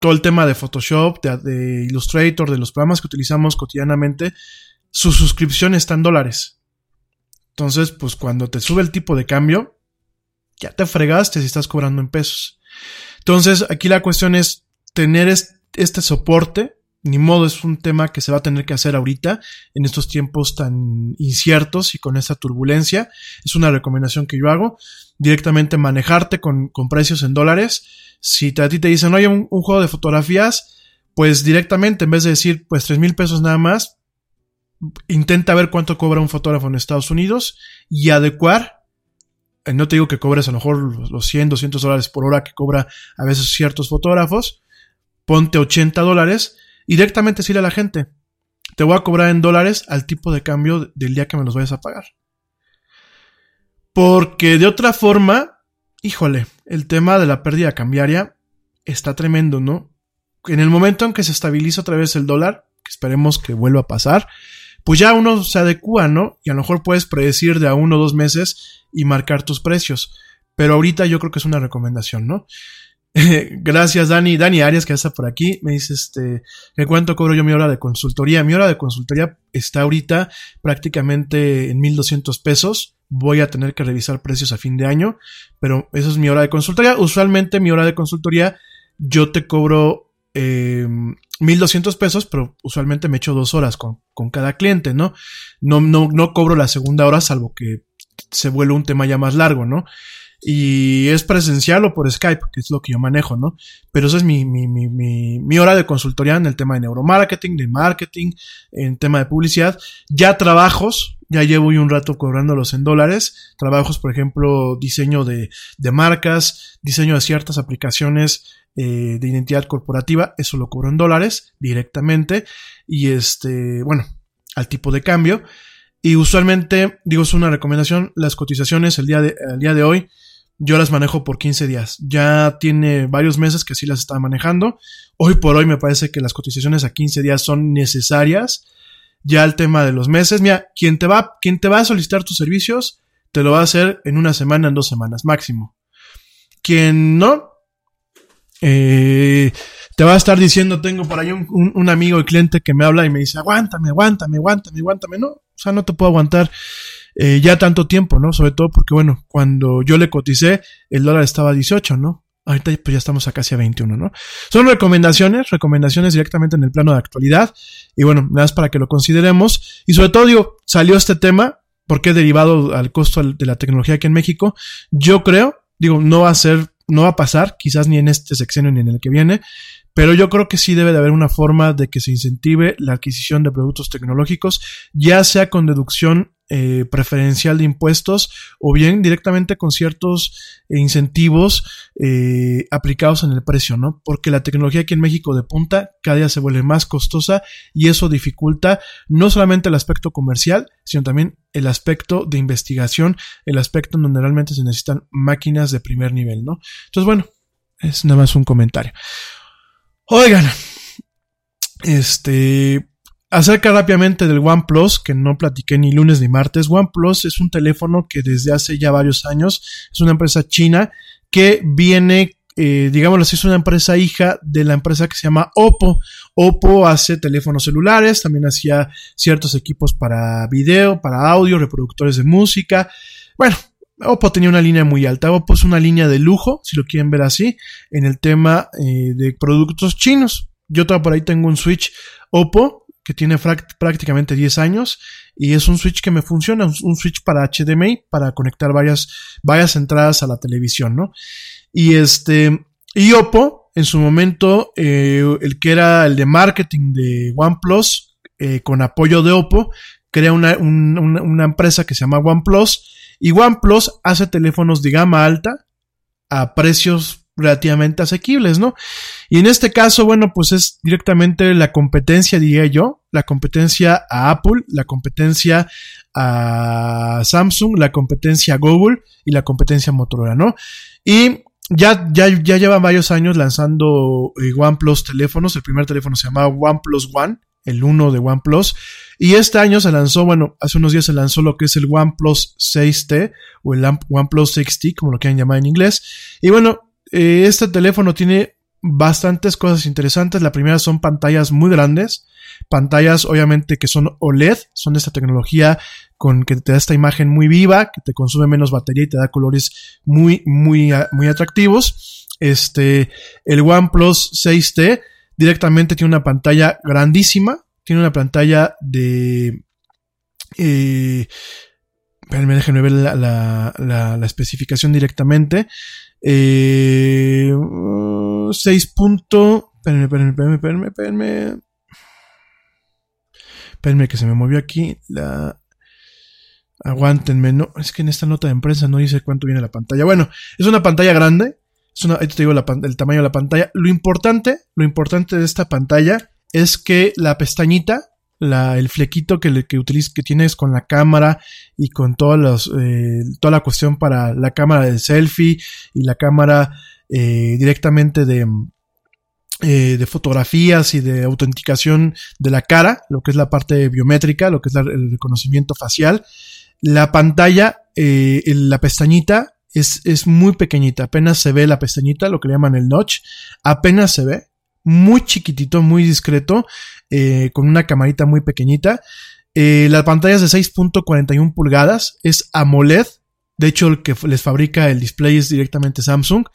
C: Todo el tema de Photoshop, de, Illustrator, de los programas que utilizamos cotidianamente, su suscripción está en dólares. Entonces, pues cuando te sube el tipo de cambio, ya te fregaste si estás cobrando en pesos. Entonces, aquí la cuestión es tener este soporte ni modo, es un tema que se va a tener que hacer ahorita, en estos tiempos tan inciertos y con esta turbulencia. Es una recomendación que yo hago. Directamente manejarte con, con precios en dólares. Si te, a ti te dicen, oye, un, un, juego de fotografías, pues directamente, en vez de decir, pues tres mil pesos nada más, intenta ver cuánto cobra un fotógrafo en Estados Unidos y adecuar. Eh, no te digo que cobres a lo mejor los 100, 200 dólares por hora que cobra a veces ciertos fotógrafos. Ponte 80 dólares y directamente decirle a la gente, te voy a cobrar en dólares al tipo de cambio del día que me los vayas a pagar. Porque de otra forma, híjole, el tema de la pérdida cambiaria está tremendo, ¿no? En el momento en que se estabiliza otra vez el dólar, que esperemos que vuelva a pasar, pues ya uno se adecua, ¿no? Y a lo mejor puedes predecir de a uno o dos meses y marcar tus precios. Pero ahorita yo creo que es una recomendación, ¿no? [laughs] Gracias, Dani. Dani Arias, que está por aquí, me dice, este, ¿en cuánto cobro yo mi hora de consultoría? Mi hora de consultoría está ahorita prácticamente en 1200 pesos. Voy a tener que revisar precios a fin de año, pero esa es mi hora de consultoría. Usualmente mi hora de consultoría yo te cobro eh, 1200 pesos, pero usualmente me echo dos horas con, con cada cliente, ¿no? ¿no? No, no cobro la segunda hora, salvo que se vuelve un tema ya más largo, ¿no? Y es presencial o por Skype, que es lo que yo manejo, ¿no? Pero esa es mi, mi, mi, mi, hora de consultoría en el tema de neuromarketing, de marketing, en tema de publicidad. Ya trabajos, ya llevo un rato cobrándolos en dólares. Trabajos, por ejemplo, diseño de, de marcas, diseño de ciertas aplicaciones eh, de identidad corporativa, eso lo cobro en dólares directamente. Y este, bueno, al tipo de cambio. Y usualmente, digo, es una recomendación, las cotizaciones el día de, el día de hoy, yo las manejo por 15 días. Ya tiene varios meses que sí las está manejando. Hoy por hoy me parece que las cotizaciones a 15 días son necesarias. Ya el tema de los meses, mira, quien te va, quien te va a solicitar tus servicios, te lo va a hacer en una semana, en dos semanas, máximo. Quien no, eh, te va a estar diciendo, tengo por ahí un, un, un, amigo y cliente que me habla y me dice, aguántame, aguántame, aguántame, aguántame. No, o sea, no te puedo aguantar eh, ya tanto tiempo, ¿no? Sobre todo porque, bueno, cuando yo le coticé, el dólar estaba a 18, ¿no? Ahorita pues ya estamos a casi a 21, ¿no? Son recomendaciones, recomendaciones directamente en el plano de actualidad. Y bueno, nada más para que lo consideremos. Y sobre todo, digo, salió este tema, porque derivado al costo de la tecnología aquí en México. Yo creo, digo, no va a ser, no va a pasar, quizás ni en este sexenio ni en el que viene, pero yo creo que sí debe de haber una forma de que se incentive la adquisición de productos tecnológicos, ya sea con deducción eh, preferencial de impuestos o bien directamente con ciertos incentivos eh, aplicados en el precio, ¿no? Porque la tecnología aquí en México de punta cada día se vuelve más costosa y eso dificulta no solamente el aspecto comercial, sino también el aspecto de investigación, el aspecto en donde realmente se necesitan máquinas de primer nivel, ¿no? Entonces, bueno, es nada más un comentario. Oigan, este, acerca rápidamente del OnePlus, que no platiqué ni lunes ni martes. OnePlus es un teléfono que desde hace ya varios años es una empresa china que viene, eh, digámoslo así, es una empresa hija de la empresa que se llama Oppo. Oppo hace teléfonos celulares, también hacía ciertos equipos para video, para audio, reproductores de música. Bueno, Oppo tenía una línea muy alta. Oppo es una línea de lujo, si lo quieren ver así, en el tema eh, de productos chinos. Yo por ahí tengo un Switch Oppo que tiene prácticamente 10 años y es un switch que me funciona, un switch para HDMI para conectar varias, varias entradas a la televisión, ¿no? Y este, y Oppo, en su momento, eh, el que era el de marketing de OnePlus, eh, con apoyo de Oppo, crea una, una empresa que se llama OnePlus y OnePlus hace teléfonos de gama alta a precios relativamente asequibles, ¿no? Y en este caso, bueno, pues es directamente la competencia, diría yo, la competencia a Apple, la competencia a Samsung, la competencia a Google y la competencia a Motorola, ¿no? Y ya, ya, ya llevan varios años lanzando eh, OnePlus teléfonos. El primer teléfono se llamaba OnePlus One, el 1 de OnePlus. Y este año se lanzó, bueno, hace unos días se lanzó lo que es el OnePlus 6T o el OnePlus 6T, como lo quieran llamar en inglés. Y bueno, eh, este teléfono tiene bastantes cosas interesantes. La primera son pantallas muy grandes, pantallas obviamente que son OLED, son de esta tecnología con que te da esta imagen muy viva, que te consume menos batería y te da colores muy, muy, muy atractivos. Este, el OnePlus 6T directamente tiene una pantalla grandísima, tiene una pantalla de, eh, déjenme ver la, la, la especificación directamente. Eh, 6 punto... Espérenme, espérenme, espérenme, espérenme, espérenme. que se me movió aquí la... Aguántenme, no, es que en esta nota de empresa no dice cuánto viene la pantalla. Bueno, es una pantalla grande, es una, ahí te digo el tamaño de la pantalla. Lo importante, lo importante de esta pantalla es que la pestañita la, el flequito que, que, tienes con la cámara y con todos los, eh, toda la cuestión para la cámara de selfie y la cámara eh, directamente de, eh, de fotografías y de autenticación de la cara, lo que es la parte biométrica, lo que es el reconocimiento facial. La pantalla, la pestañita es, es muy pequeñita, apenas se ve la pestañita, lo que le llaman el notch, apenas se ve, muy chiquitito, muy discreto, eh, con una camarita muy pequeñita. Eh, la pantalla es de 6.41 pulgadas, es AMOLED, de hecho el que les fabrica el display es directamente Samsung.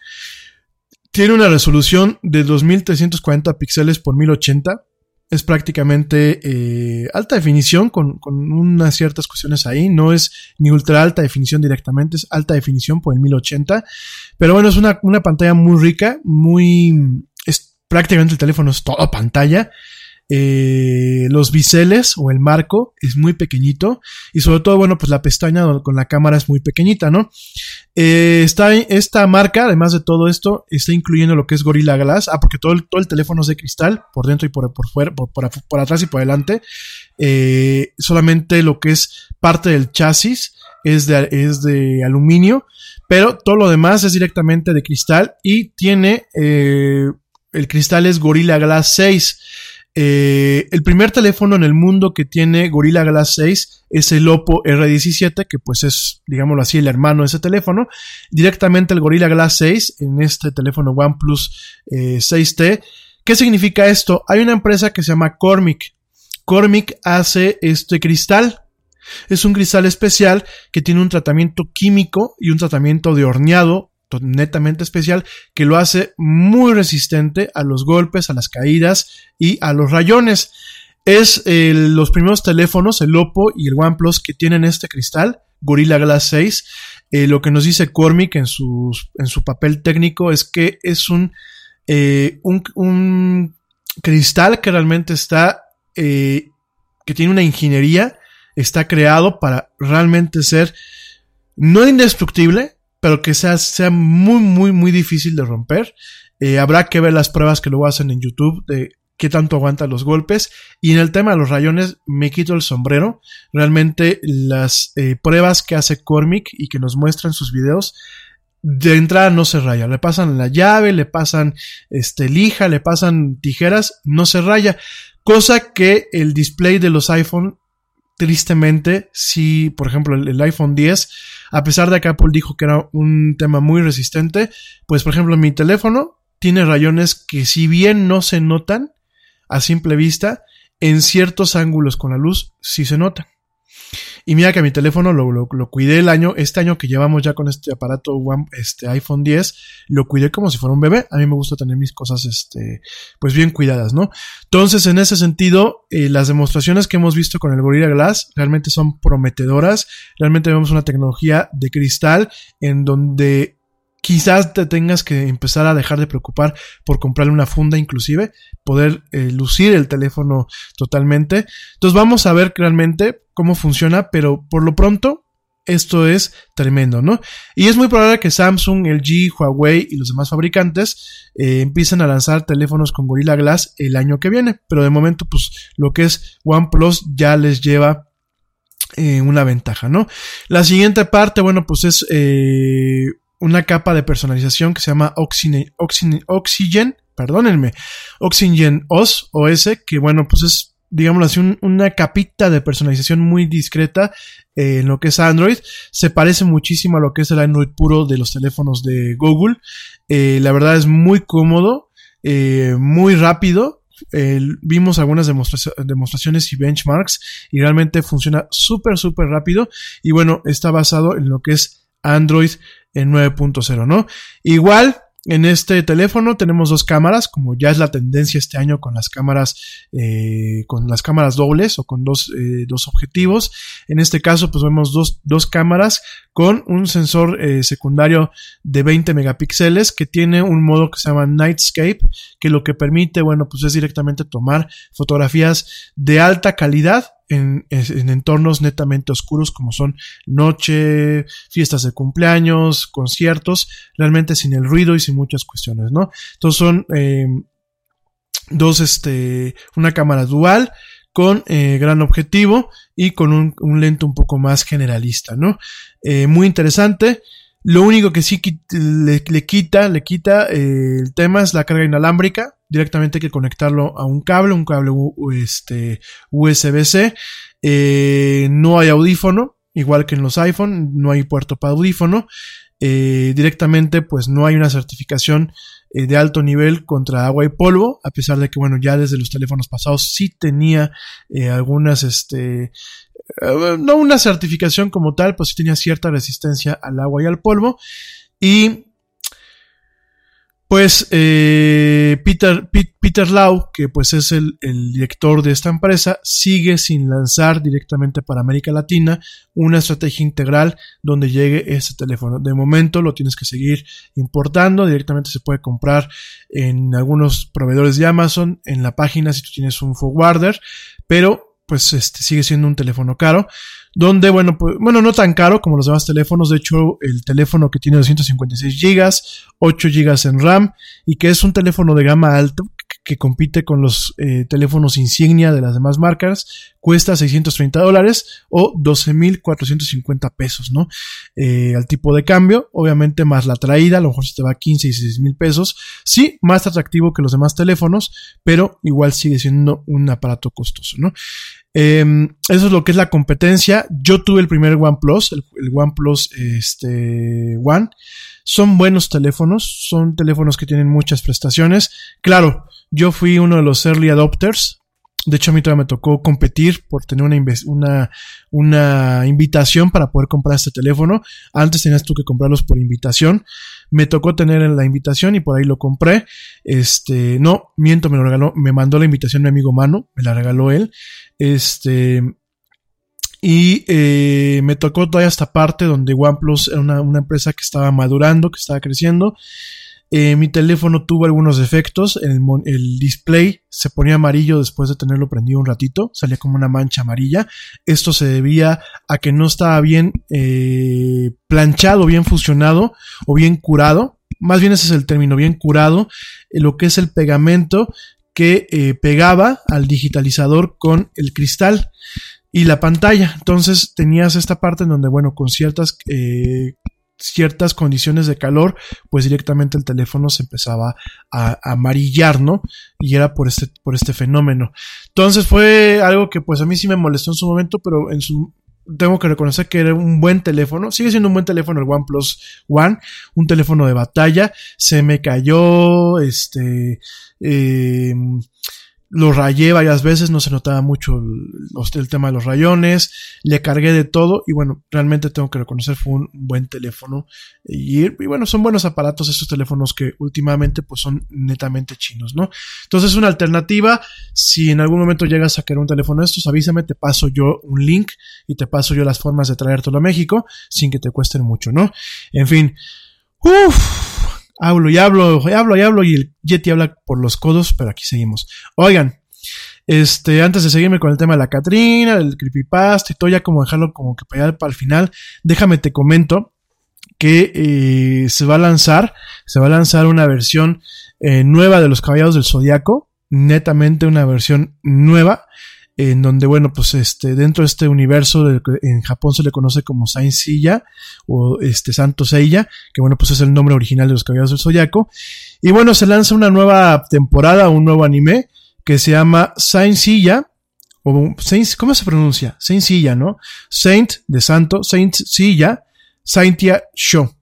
C: Tiene una resolución de 2340 píxeles por 1080. Es prácticamente eh, alta definición con, unas ciertas cuestiones ahí. No es ni ultra alta definición directamente, es alta definición por el 1080. Pero bueno, es una, una pantalla muy rica, muy prácticamente el teléfono es toda pantalla. Eh, los biseles o el marco es muy pequeñito y sobre todo, bueno, pues la pestaña con la cámara es muy pequeñita, ¿no? Eh, está esta marca, además de todo esto, está incluyendo lo que es Gorilla Glass, ah, porque todo el, todo el teléfono es de cristal, por dentro y por, por fuera, por, por, atrás y por adelante. Eh, solamente lo que es parte del chasis es de, es de aluminio, pero todo lo demás es directamente de cristal y tiene el cristal es Gorilla Glass 6. Eh, el primer teléfono en el mundo que tiene Gorilla Glass 6 es el Oppo R17, que pues es, digámoslo así, el hermano de ese teléfono. Directamente el Gorilla Glass 6 en este teléfono OnePlus 6T. Eh, ¿Qué significa esto? Hay una empresa que se llama Cormic. Cormic hace este cristal. Es un cristal especial que tiene un tratamiento químico y un tratamiento de horneado netamente especial que lo hace muy resistente a los golpes, a las caídas y a los rayones. Es los primeros teléfonos, el Oppo y el OnePlus que tienen este cristal, Gorilla Glass 6. Eh, lo que nos dice Cormic en su, en su papel técnico es que es un, eh, un, cristal que realmente está, eh, que tiene una ingeniería, está creado para realmente ser no indestructible, pero que sea, sea muy, muy, muy difícil de romper. Eh, habrá que ver las pruebas que luego hacen en YouTube de qué tanto aguanta los golpes. Y en el tema de los rayones, me quito el sombrero. Realmente las eh, pruebas que hace Cormic y que nos muestra en sus videos de entrada no se raya. Le pasan la llave, le pasan este lija, le pasan tijeras, no se raya. Cosa que el display de los iPhone, tristemente, si, por ejemplo, el, iPhone 10, a pesar de que Apple dijo que era un tema muy resistente, pues por ejemplo mi teléfono tiene rayones que si bien no se notan a simple vista, en ciertos ángulos con la luz sí se notan. Y mira que mi teléfono lo, lo, lo, cuidé el año, este año que llevamos ya con este aparato este iPhone 10, lo cuidé como si fuera un bebé. A mí me gusta tener mis cosas, este, pues bien cuidadas, ¿no? Entonces, en ese sentido, eh, las demostraciones que hemos visto con el Gorilla Glass realmente son prometedoras. Realmente vemos una tecnología de cristal en donde quizás te tengas que empezar a dejar de preocupar por comprarle una funda inclusive, poder eh, lucir el teléfono totalmente. Entonces vamos a ver realmente cómo funciona, pero por lo pronto esto es tremendo, ¿no? Y es muy probable que Samsung, LG, Huawei y los demás fabricantes eh, empiecen a lanzar teléfonos con Gorilla Glass el año que viene, pero de momento pues lo que es OnePlus ya les lleva eh, una ventaja, ¿no? La siguiente parte, bueno, pues es eh, una capa de personalización que se llama Oxygen, Oxygen, Oxygen perdónenme, Oxygen OS, OS, que bueno, pues es digámoslo así, un, una capita de personalización muy discreta eh, en lo que es Android. Se parece muchísimo a lo que es el Android puro de los teléfonos de Google. Eh, la verdad es muy cómodo, eh, muy rápido. vimos algunas demostra demostraciones y benchmarks y realmente funciona súper, súper rápido. Y bueno, está basado en lo que es Android en 9.0, ¿no? Igual, en este teléfono tenemos dos cámaras, como ya es la tendencia este año con las cámaras, eh, con las cámaras dobles o con dos, eh, dos objetivos. En este caso, pues vemos dos, dos cámaras con un sensor eh, secundario de 20 megapíxeles que tiene un modo que se llama Nightscape, que lo que permite, bueno, pues es directamente tomar fotografías de alta calidad en, en, entornos netamente oscuros como son noche, fiestas de cumpleaños, conciertos, realmente sin el ruido y sin muchas cuestiones, ¿no? Entonces son eh, dos, este, una cámara dual con eh, gran objetivo y con un, un, lente un poco más generalista, ¿no? Eh, muy interesante. Lo único que sí le, le quita, le quita el tema es la carga inalámbrica. Directamente hay que conectarlo a un cable, un cable este, USB-C. Eh, no hay audífono, igual que en los iPhone, no hay puerto para audífono. Eh, directamente, pues no hay una certificación eh, de alto nivel contra agua y polvo, a pesar de que, bueno, ya desde los teléfonos pasados sí tenía eh, algunas, este, eh, no una certificación como tal, pues sí tenía cierta resistencia al agua y al polvo. Y pues eh, Peter, Peter Lau, que pues es el, el, director de esta empresa, sigue sin lanzar directamente para América Latina una estrategia integral donde llegue este teléfono. De momento lo tienes que seguir importando, directamente se puede comprar en algunos proveedores de Amazon, en la página si tú tienes un forwarder, pero pues este sigue siendo un teléfono caro donde, bueno, pues, bueno, no tan caro como los demás teléfonos, de hecho, el teléfono que tiene 256 gigas, 8 gigas en RAM, y que es un teléfono de gama alta, que compite con los eh, teléfonos insignia de las demás marcas, cuesta 630 dólares o 12.450 pesos, ¿no? Eh, al tipo de cambio, obviamente más la traída, a lo mejor se te va a 15 y 16 mil pesos. Sí, más atractivo que los demás teléfonos, pero igual sigue siendo un aparato costoso, ¿no? Eh, eso es lo que es la competencia. Yo tuve el primer OnePlus, el, el OnePlus este, One. Son buenos teléfonos, son teléfonos que tienen muchas prestaciones. Claro, yo fui uno de los early adopters. De hecho, a mí todavía me tocó competir por tener una, una, una invitación para poder comprar este teléfono. Antes tenías tú que comprarlos por invitación. Me tocó tener la invitación y por ahí lo compré. Este, no, miento, me lo regaló, me mandó la invitación mi amigo Mano, me la regaló él. Este, y eh, me tocó toda esta parte donde OnePlus era una, una, empresa que estaba madurando, que estaba creciendo. Eh, mi teléfono tuvo algunos defectos. El, el, display se ponía amarillo después de tenerlo prendido un ratito. Salía como una mancha amarilla. Esto se debía a que no estaba bien eh, planchado, bien fusionado o bien curado. Más bien ese es el término, bien curado. Eh, lo que es el pegamento que eh, pegaba al digitalizador con el cristal y la pantalla. Entonces tenías esta parte en donde, bueno, con ciertas eh, ciertas condiciones de calor, pues directamente el teléfono se empezaba a, amarillar, ¿no? Y era por este, por este fenómeno. Entonces fue algo que pues a mí sí me molestó en su momento, pero en su, tengo que reconocer que era un buen teléfono. Sigue siendo un buen teléfono el OnePlus One, un teléfono de batalla. Se me cayó, este, eh, lo rayé varias veces, no se notaba mucho el, tema de los rayones, le cargué de todo y bueno, realmente tengo que reconocer fue un buen teléfono y, y, bueno, son buenos aparatos estos teléfonos que últimamente pues son netamente chinos, ¿no? Entonces una alternativa, si en algún momento llegas a querer un teléfono de estos, avísame, te paso yo un link y te paso yo las formas de traértelo a México sin que te cuesten mucho, ¿no? En fin, uff hablo y hablo, y hablo y hablo y el Yeti habla por los codos, pero aquí seguimos. Oigan, este, antes de seguirme con el tema de la Catrina, el creepypasta y todo, ya como dejarlo como que para, para el final, déjame te comento que eh, se va a lanzar, se va a lanzar una versión eh, nueva de los Caballeros del Zodiaco, netamente una versión nueva en donde, bueno, pues este, dentro de este universo, en Japón se le conoce como Saint Seiya, o este Santo Seiya, que bueno, pues es el nombre original de los Caballeros del Zodiaco. Y bueno, se lanza una nueva temporada, un nuevo anime, que se llama Saint Seiya, o Saint, ¿cómo se pronuncia? Saint Seiya, ¿no? Saint de Santo, Saint Seiya, Saintia Sho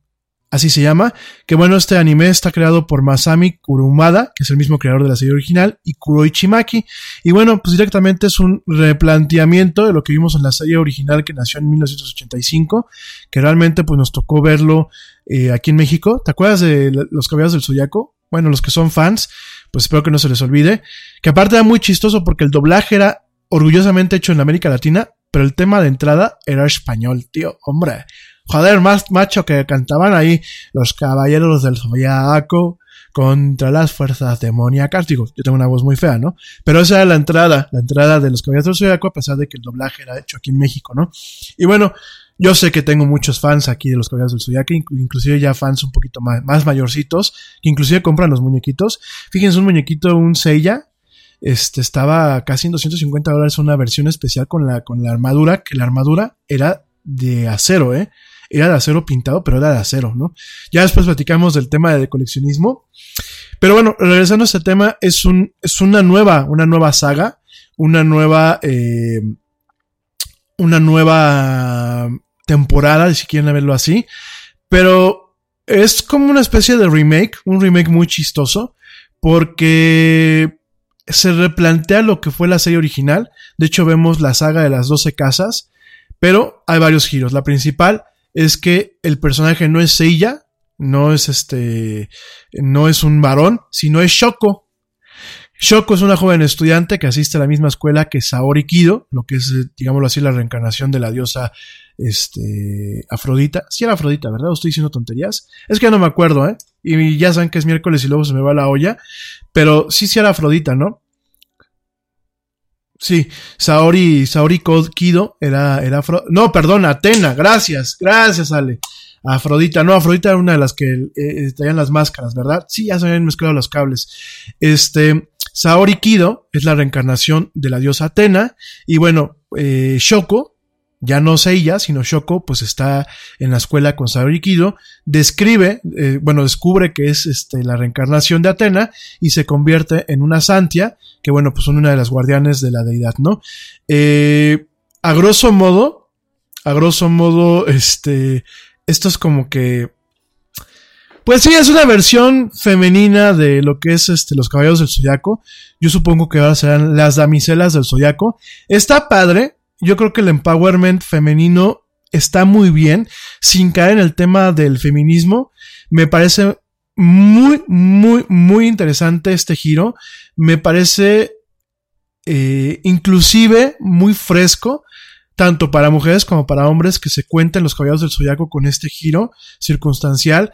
C: así se llama, que bueno, este anime está creado por Masami Kurumada, que es el mismo creador de la serie original, y Kuroichi Maki, y bueno, pues directamente es un replanteamiento de lo que vimos en la serie original que nació en 1985, que realmente pues nos tocó verlo eh, aquí en México. ¿Te acuerdas de Los Caballeros del Zodiaco? Bueno, los que son fans, pues espero que no se les olvide, que aparte era muy chistoso porque el doblaje era orgullosamente hecho en América Latina, pero el tema de entrada era español, tío, hombre joder, más macho que cantaban ahí los caballeros del zodiaco contra las fuerzas demoníacas. Digo, yo tengo una voz muy fea, ¿no? Pero esa era la entrada, la entrada de los caballeros del zodiaco, a pesar de que el doblaje era hecho aquí en México, ¿no? Y bueno, yo sé que tengo muchos fans aquí de los caballeros del zodiaco, inclusive ya fans un poquito más, mayorcitos, que inclusive compran los muñequitos. Fíjense, un muñequito, un Seiya, este estaba casi en 250 dólares una versión especial con la, con la armadura, que la armadura era de acero, ¿eh? Era de acero pintado, pero era de acero, ¿no? Ya después platicamos del tema de coleccionismo. Pero bueno, regresando a este tema, es, un, es una nueva, una nueva saga, una nueva, eh, una nueva temporada, si quieren verlo así. Pero es como una especie de remake, un remake muy chistoso, porque se replantea lo que fue la serie original. De hecho, vemos la saga de las 12 casas, pero hay varios giros. La principal es que el personaje no es Seiya, no es este, no es un varón, sino es Shoko. Shoko es una joven estudiante que asiste a la misma escuela que Saori Kido, lo que es, digámoslo así, la reencarnación de la diosa, este, Afrodita. Sí era Afrodita, ¿verdad? estoy diciendo tonterías? Es que no me acuerdo, ¿eh? Y ya saben que es miércoles y luego se me va la olla. Pero sí, sí era Afrodita, ¿no? Sí, Saori, Saori Kido era, era Afro, no, perdón, Atena, gracias, gracias, Ale. Afrodita, no, Afrodita era una de las que eh, eh, traían las máscaras, ¿verdad? Sí, ya se habían mezclado los cables. Este, Saori Kido es la reencarnación de la diosa Atena, y bueno, eh, Shoko, ya no ella, sino Shoko, pues está en la escuela con Saori Kido, describe, eh, bueno, descubre que es este, la reencarnación de Atena y se convierte en una Santia, que bueno, pues son una de las guardianes de la deidad, ¿no? Eh, a grosso modo, a grosso modo, este, esto es como que, pues sí, es una versión femenina de lo que es este, los caballeros del zodiaco. Yo supongo que ahora serán las damiselas del zodiaco. Está padre, yo creo que el empowerment femenino está muy bien, sin caer en el tema del feminismo. Me parece muy, muy, muy interesante este giro. Me parece eh, inclusive muy fresco, tanto para mujeres como para hombres, que se cuenten los caballeros del zodiaco con este giro circunstancial.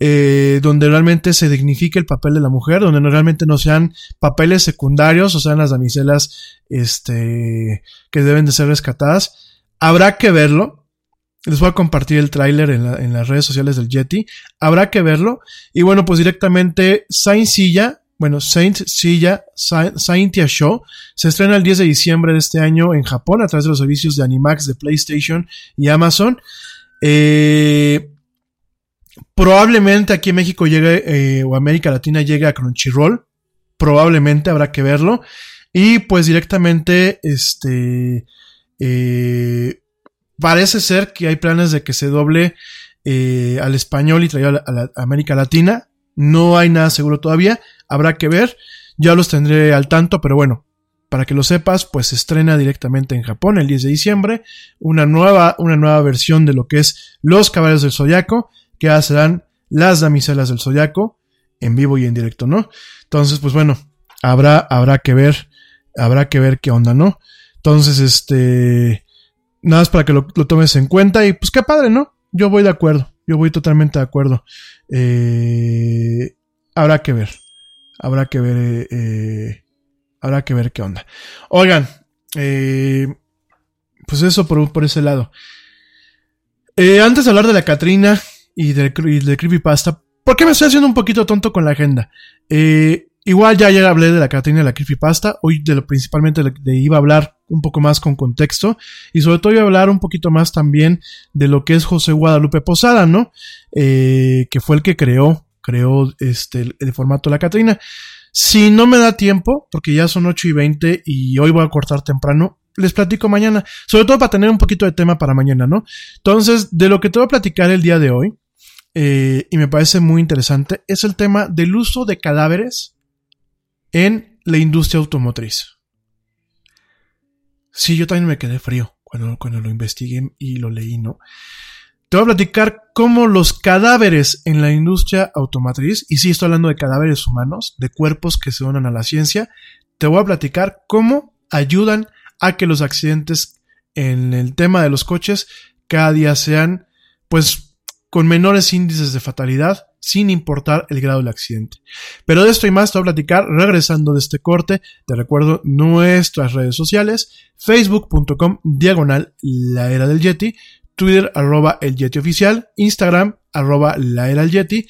C: Eh, donde realmente se dignifique el papel de la mujer, donde realmente no sean papeles secundarios o sean las damiselas este, que deben de ser rescatadas. Habrá que verlo. Les voy a compartir el tráiler en, en, las redes sociales del Yeti. Habrá que verlo. Y bueno, pues directamente Saint Silla, bueno, Saint Silla, Saintia Show, se estrena el 10 de diciembre de este año en Japón a través de los servicios de Animax de PlayStation y Amazon. Eh, Probablemente aquí en México llegue, eh, o América Latina llegue a Crunchyroll. Probablemente habrá que verlo. Y pues directamente, este, eh, parece ser que hay planes de que se doble eh, al español y traiga a, la, América Latina. No hay nada seguro todavía. Habrá que ver. Ya los tendré al tanto, pero bueno, para que lo sepas, pues se estrena directamente en Japón el 10 de diciembre una nueva, una nueva versión de lo que es Los Caballeros del Zodiaco, que ahora serán Las Damiselas del Zodiaco, en vivo y en directo, ¿no? Entonces, pues bueno, habrá, habrá que ver, habrá que ver qué onda, ¿no? Entonces, este, nada más para que lo, tomes en cuenta y pues qué padre, ¿no? Yo voy de acuerdo, yo voy totalmente de acuerdo. Eh, habrá que ver, habrá que ver, eh, habrá que ver qué onda. Oigan, eh, pues eso por, por ese lado. Eh, antes de hablar de la Catrina y del, de Creepypasta, ¿por qué me estoy haciendo un poquito tonto con la agenda? Eh, igual ya ayer hablé de la Catrina y la Creepypasta, hoy de lo, principalmente de, iba a hablar un poco más con contexto y sobre todo iba a hablar un poquito más también de lo que es José Guadalupe Posada, ¿no? Eh, que fue el que creó, creó este, el formato de la Catrina. Si no me da tiempo, porque ya son 8 y 20 y hoy voy a cortar temprano, les platico mañana. Sobre todo para tener un poquito de tema para mañana, ¿no? Entonces, de lo que te voy a platicar el día de hoy, eh, y me parece muy interesante, es el tema del uso de cadáveres en la industria automotriz. Sí, yo también me quedé frío cuando, cuando lo investigué y lo leí, ¿no? Te voy a platicar cómo los cadáveres en la industria automotriz, y sí estoy hablando de cadáveres humanos, de cuerpos que se donan a la ciencia, te voy a platicar cómo ayudan a que los accidentes en el tema de los coches cada día sean, pues, con menores índices de fatalidad, sin importar el grado del accidente. Pero de esto y más te voy a platicar regresando de este corte. Te recuerdo nuestras redes sociales, facebook.com diagonal la era del Yeti, Twitter arroba el Yeti oficial, Instagram arroba la era del Yeti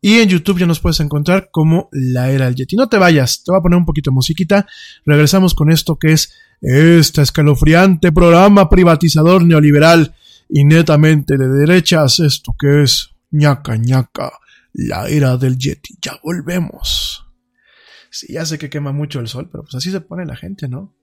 C: y en YouTube ya nos puedes encontrar como la era del Yeti. No te vayas, te voy a poner un poquito de musiquita. Regresamos con esto que es este escalofriante programa privatizador neoliberal y netamente de derechas, esto que es ñaca ñaca, la era del Yeti. Ya volvemos. Sí, ya sé que quema mucho el sol, pero pues así se pone la gente, ¿no?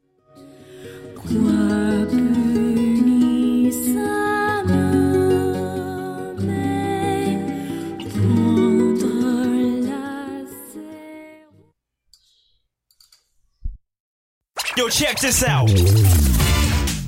D: Yo, check this out.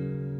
C: thank you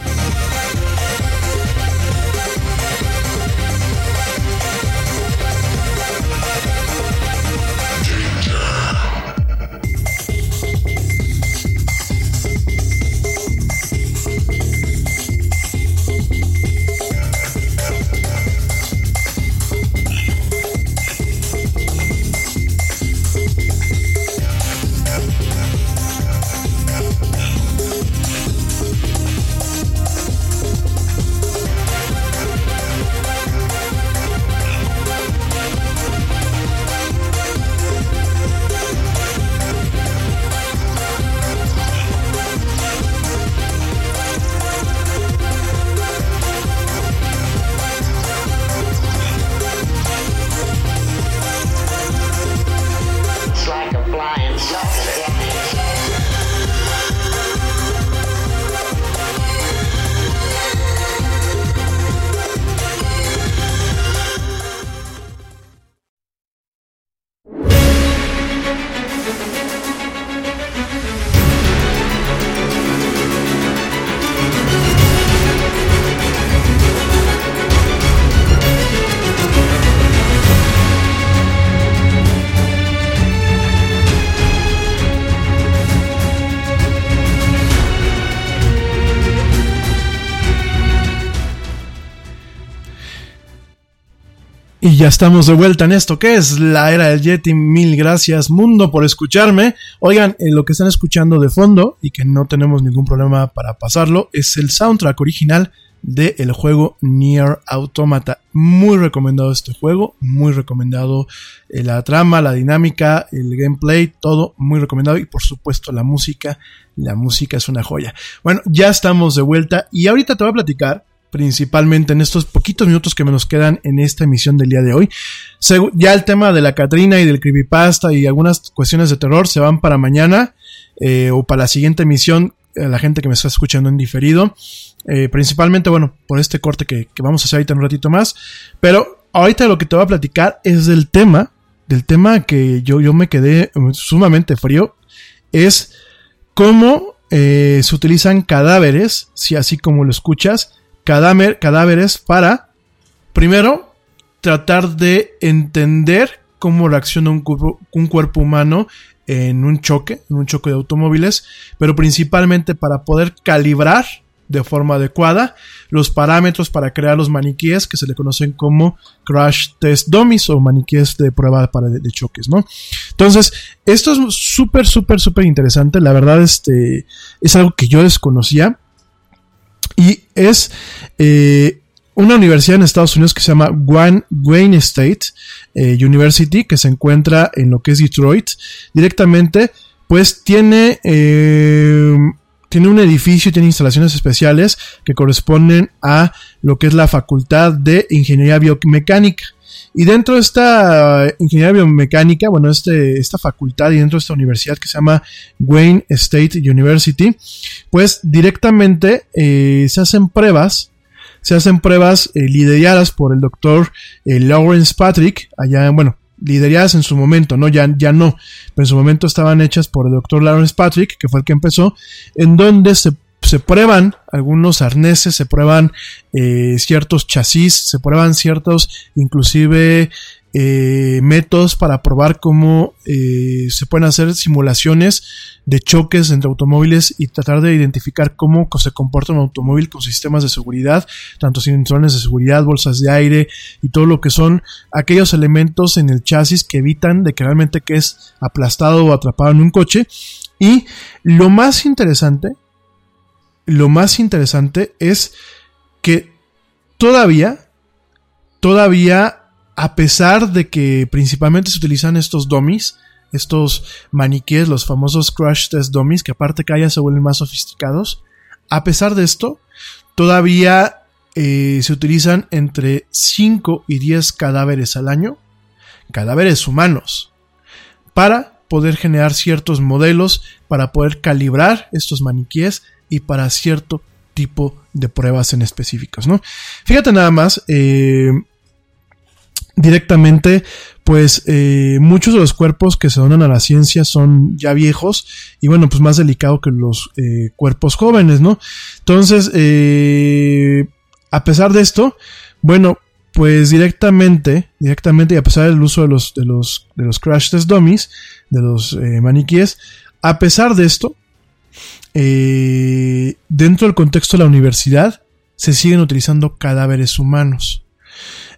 C: Yeah. Ya estamos de vuelta en esto que es la era del Yeti. Mil gracias, mundo, por escucharme. Oigan, eh, lo que están escuchando de fondo y que no tenemos ningún problema para pasarlo es el soundtrack original del juego Nier Automata. Muy recomendado este juego, muy recomendado eh, la trama, la dinámica, el gameplay, todo muy recomendado y por supuesto la música. La música es una joya. Bueno, ya estamos de vuelta y ahorita te voy a platicar principalmente en estos poquitos minutos que me nos quedan en esta emisión del día de hoy. Ya el tema de la Catrina y del creepypasta y algunas cuestiones de terror se van para mañana eh, o para la siguiente emisión, a la gente que me está escuchando en diferido. Eh, principalmente, bueno, por este corte que, vamos a hacer ahorita en un ratito más. Pero ahorita lo que te voy a platicar es del tema, del tema que yo, yo me quedé sumamente frío, es cómo eh, se utilizan cadáveres, si así como lo escuchas, cadáver, cadáveres para, primero, tratar de entender cómo reacciona un cuerpo, un cuerpo humano en un choque, en un choque de automóviles, pero principalmente para poder calibrar de forma adecuada los parámetros para crear los maniquíes que se le conocen como crash test dummies o maniquíes de prueba para de, choques, ¿no? Entonces, esto es súper, súper, súper interesante. La verdad, este es algo que yo desconocía y es eh, una universidad en Estados Unidos que se llama Wayne, State eh, University, que se encuentra en lo que es Detroit, directamente, pues tiene, eh, tiene un edificio, tiene instalaciones especiales que corresponden a lo que es la Facultad de Ingeniería Biomecánica. Y dentro de esta ingeniería biomecánica, bueno, este, esta facultad y dentro de esta universidad que se llama Wayne State University, pues directamente eh, se hacen pruebas se hacen pruebas eh, lideradas por el doctor eh, Lawrence Patrick, allá, bueno, lideradas en su momento, ¿no? Ya, ya no, pero en su momento estaban hechas por el doctor Lawrence Patrick, que fue el que empezó, en donde se, se prueban algunos arneses, se prueban eh, ciertos chasis, se prueban ciertos, inclusive eh, métodos para probar cómo eh, se pueden hacer simulaciones de choques entre automóviles y tratar de identificar cómo se comporta un automóvil con sistemas de seguridad, tanto cinturones de seguridad, bolsas de aire y todo lo que son aquellos elementos en el chasis que evitan de que realmente que es aplastado o atrapado en un coche. Y lo más interesante, lo más interesante es que todavía, todavía a pesar de que principalmente se utilizan estos dummies, estos maniquíes, los famosos crash test dummies, que aparte que ya se vuelven más sofisticados, a pesar de esto, todavía eh, se utilizan entre 5 y 10 cadáveres al año, cadáveres humanos, para poder generar ciertos modelos, para poder calibrar estos maniquíes y para cierto tipo de pruebas en específicos, ¿no? Fíjate nada más, eh, directamente, pues eh, muchos de los cuerpos que se donan a la ciencia son ya viejos y bueno, pues más delicado que los eh, cuerpos jóvenes, ¿no? Entonces, a pesar de esto, bueno, pues directamente, directamente y a pesar del uso de los, de los, de los crash test dummies, de los maniquíes, a pesar de esto, dentro del contexto de la universidad, se siguen utilizando cadáveres humanos.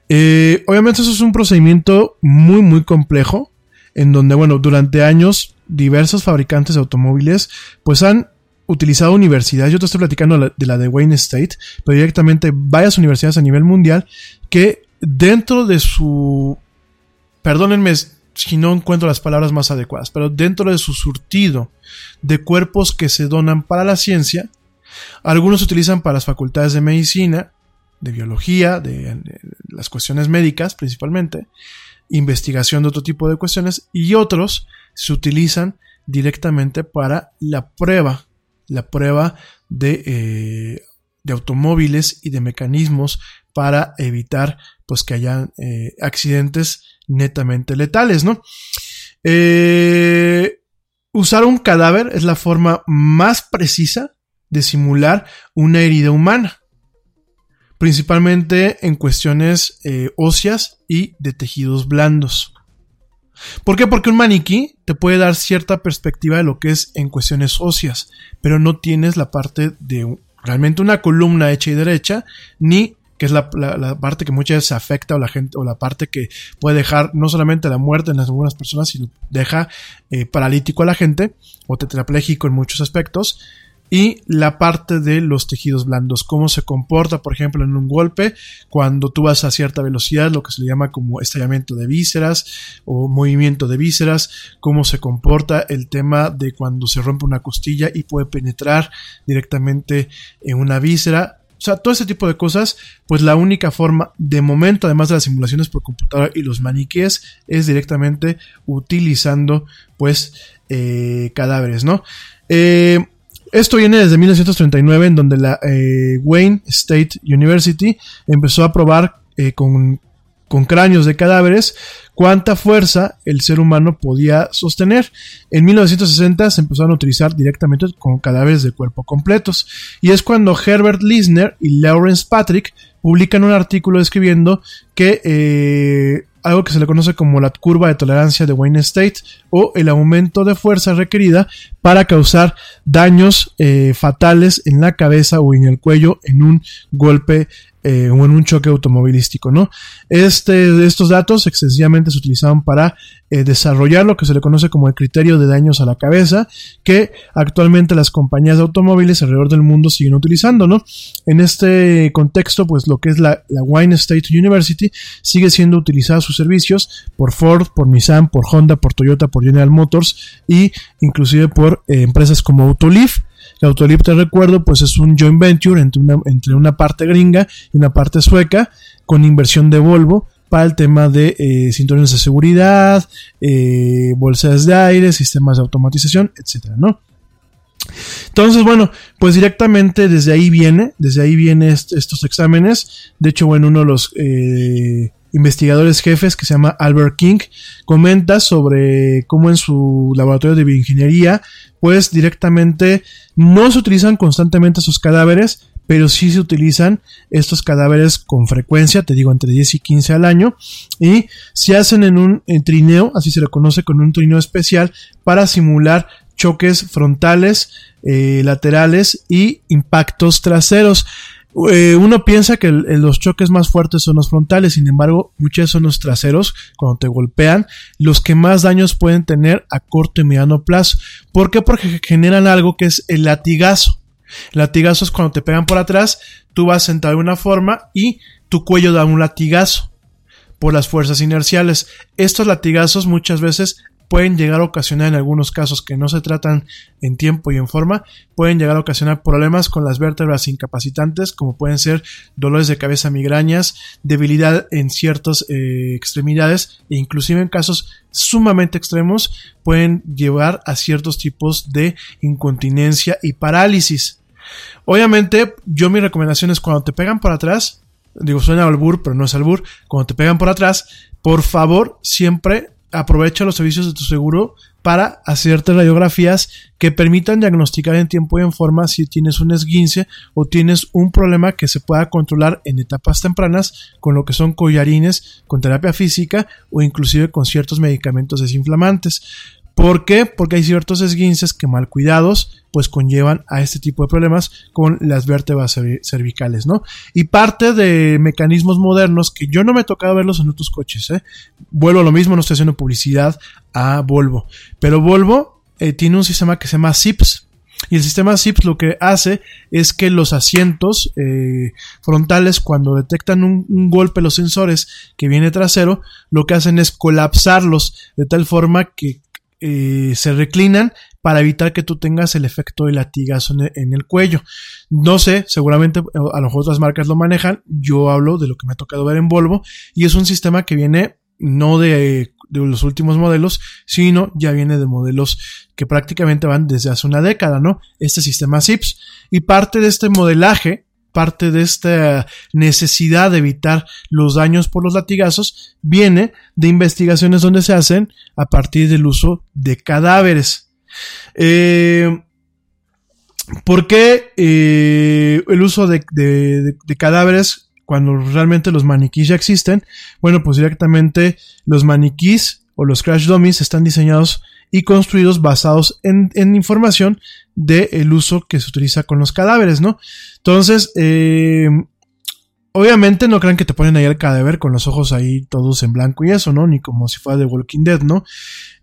C: Eh, obviamente eso es un procedimiento muy muy complejo en donde bueno durante años diversos fabricantes de automóviles pues han utilizado universidades, yo te estoy platicando de la de Wayne State, pero directamente varias universidades a nivel mundial que dentro de su, perdónenme si no encuentro las palabras más adecuadas, pero dentro de su surtido de cuerpos que se donan para la ciencia, algunos se utilizan para las facultades de medicina, de biología, de, las cuestiones médicas principalmente, investigación de otro tipo de cuestiones y otros se utilizan directamente para la prueba, la prueba de, eh, de automóviles y de mecanismos para evitar pues que haya eh, accidentes netamente letales, ¿no? Eh, usar un cadáver es la forma más precisa de simular una herida humana principalmente en cuestiones eh, óseas y de tejidos blandos. ¿Por qué? Porque un maniquí te puede dar cierta perspectiva de lo que es en cuestiones óseas, pero no tienes la parte de realmente una columna hecha y derecha, ni que es la, parte que muchas veces afecta o la gente o la parte que puede dejar no solamente la muerte en algunas personas, sino deja eh, paralítico a la gente o tetrapléjico en muchos aspectos y la parte de los tejidos blandos, cómo se comporta, por ejemplo, en un golpe, cuando tú vas a cierta velocidad, lo que se le llama como estallamiento de vísceras o movimiento de vísceras, cómo se comporta el tema de cuando se rompe una costilla y puede penetrar directamente en una víscera, sea, todo ese tipo de cosas, pues la única forma, de momento, además de las simulaciones por computadora y los maniquíes, es directamente utilizando, pues, eh, cadáveres, ¿no? Eh, esto viene desde 1939, en donde la eh, Wayne State University empezó a probar eh, con, cráneos de cadáveres cuánta fuerza el ser humano podía sostener. En 1960 se empezaron a utilizar directamente con cadáveres de cuerpo completos. Y es cuando Herbert Lisner y Lawrence Patrick publican un artículo describiendo que eh, algo que se le conoce como la curva de tolerancia de Wayne State o el aumento de fuerza requerida para causar daños eh, fatales en la cabeza o en el cuello en un golpe eh, o en un choque automovilístico, ¿no? Este, estos datos excesivamente se utilizaban para eh, desarrollar lo que se le conoce como el criterio de daños a la cabeza, que actualmente las compañías de automóviles alrededor del mundo siguen utilizando, ¿no? En este contexto, pues lo que es la, la Wayne State University sigue siendo utilizada sus servicios por Ford, por Nissan, por Honda, por Toyota, por General Motors y inclusive por eh, empresas como Autoliv que Autolib, te recuerdo, pues es un joint venture entre una, entre una parte gringa y una parte sueca con inversión de Volvo para el tema de eh, cinturones de seguridad, eh, bolsas de aire, sistemas de automatización, etcétera, ¿no? Entonces, bueno, pues directamente desde ahí viene, desde ahí vienen estos exámenes. De hecho, bueno, uno de los eh, investigadores jefes que se llama Albert King comenta sobre cómo en su laboratorio de bioingeniería pues directamente no se utilizan constantemente sus cadáveres, pero sí se utilizan estos cadáveres con frecuencia, te digo entre 10 y 15 al año, y se hacen en un trineo, así se le conoce con un trineo especial, para simular choques frontales, eh, laterales y impactos traseros. Eh, uno piensa que los choques más fuertes son los frontales, sin embargo, muchos son los traseros, cuando te golpean, los que más daños pueden tener a corto y mediano plazo. ¿Por qué? Porque generan algo que es el latigazo. El latigazo es cuando te pegan por atrás, tú vas sentado de una forma y tu cuello da un latigazo por las fuerzas inerciales. Estos latigazos muchas veces pueden llegar a ocasionar en algunos casos que no se tratan en tiempo y en forma, pueden llegar a ocasionar problemas con las vértebras incapacitantes, como pueden ser dolores de cabeza, migrañas, debilidad en ciertas eh, extremidades e inclusive en casos sumamente extremos pueden llevar a ciertos tipos de incontinencia y parálisis. Obviamente, yo mi recomendación es cuando te pegan por atrás, digo suena albur, pero no es albur, cuando te pegan por atrás, por favor, siempre aprovecha los servicios de tu seguro para hacerte radiografías que permitan diagnosticar en tiempo y en forma si tienes un esguince o tienes un problema que se pueda controlar en etapas tempranas con lo que son collarines, con terapia física o inclusive con ciertos medicamentos desinflamantes. ¿Por qué? Porque hay ciertos esguinces que mal cuidados pues conllevan a este tipo de problemas con las vértebras cervicales, ¿no? Y parte de mecanismos modernos que yo no me he tocado verlos en otros coches, ¿eh? Vuelvo a lo mismo, no estoy haciendo publicidad a Volvo, pero Volvo eh, tiene un sistema que se llama SIPS, y el sistema SIPS lo que hace es que los asientos eh, frontales, cuando detectan un, un, golpe los sensores que viene trasero, lo que hacen es colapsarlos de tal forma que eh, se reclinan para evitar que tú tengas el efecto de latigazo en el, cuello. No sé, seguramente a lo mejor otras marcas lo manejan. Yo hablo de lo que me ha tocado ver en Volvo y es un sistema que viene no de, de los últimos modelos, sino ya viene de modelos que prácticamente van desde hace una década, ¿no? Este sistema SIPS y parte de este modelaje parte de esta necesidad de evitar los daños por los latigazos viene de investigaciones donde se hacen a partir del uso de cadáveres. Eh, ¿Por qué eh, el uso de, de, cadáveres cuando realmente los maniquís ya existen? Bueno, pues directamente los maniquís o los crash dummies están diseñados y construidos basados en, información del uso que se utiliza con los cadáveres, ¿no? Entonces, eh, obviamente no crean que te ponen ahí el cadáver con los ojos ahí todos en blanco y eso, ¿no? Ni como si fuera de Walking Dead, ¿no?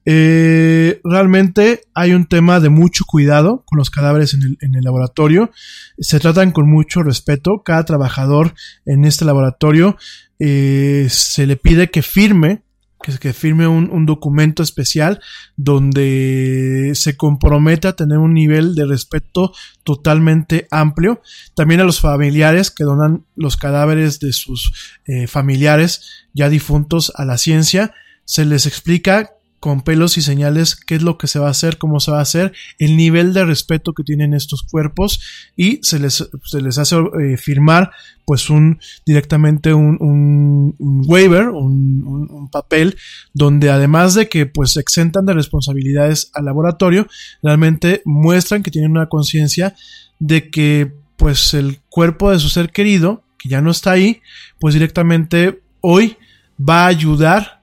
C: Eh, realmente hay un tema de mucho cuidado con los cadáveres en el, en el, laboratorio. Se tratan con mucho respeto. Cada trabajador en este laboratorio eh, se le pide que firme que, firme un, un, documento especial donde se compromete a tener un nivel de respeto totalmente amplio. También a los familiares que donan los cadáveres de sus eh, familiares ya difuntos a la ciencia, se les explica con pelos y señales qué es lo que se va a hacer, cómo se va a hacer, el nivel de respeto que tienen estos cuerpos y se les, se les hace eh, firmar pues un directamente un, un, un waiver, un, un, papel donde además de que pues exentan de responsabilidades al laboratorio, realmente muestran que tienen una conciencia de que pues el cuerpo de su ser querido, que ya no está ahí, pues directamente hoy va a ayudar,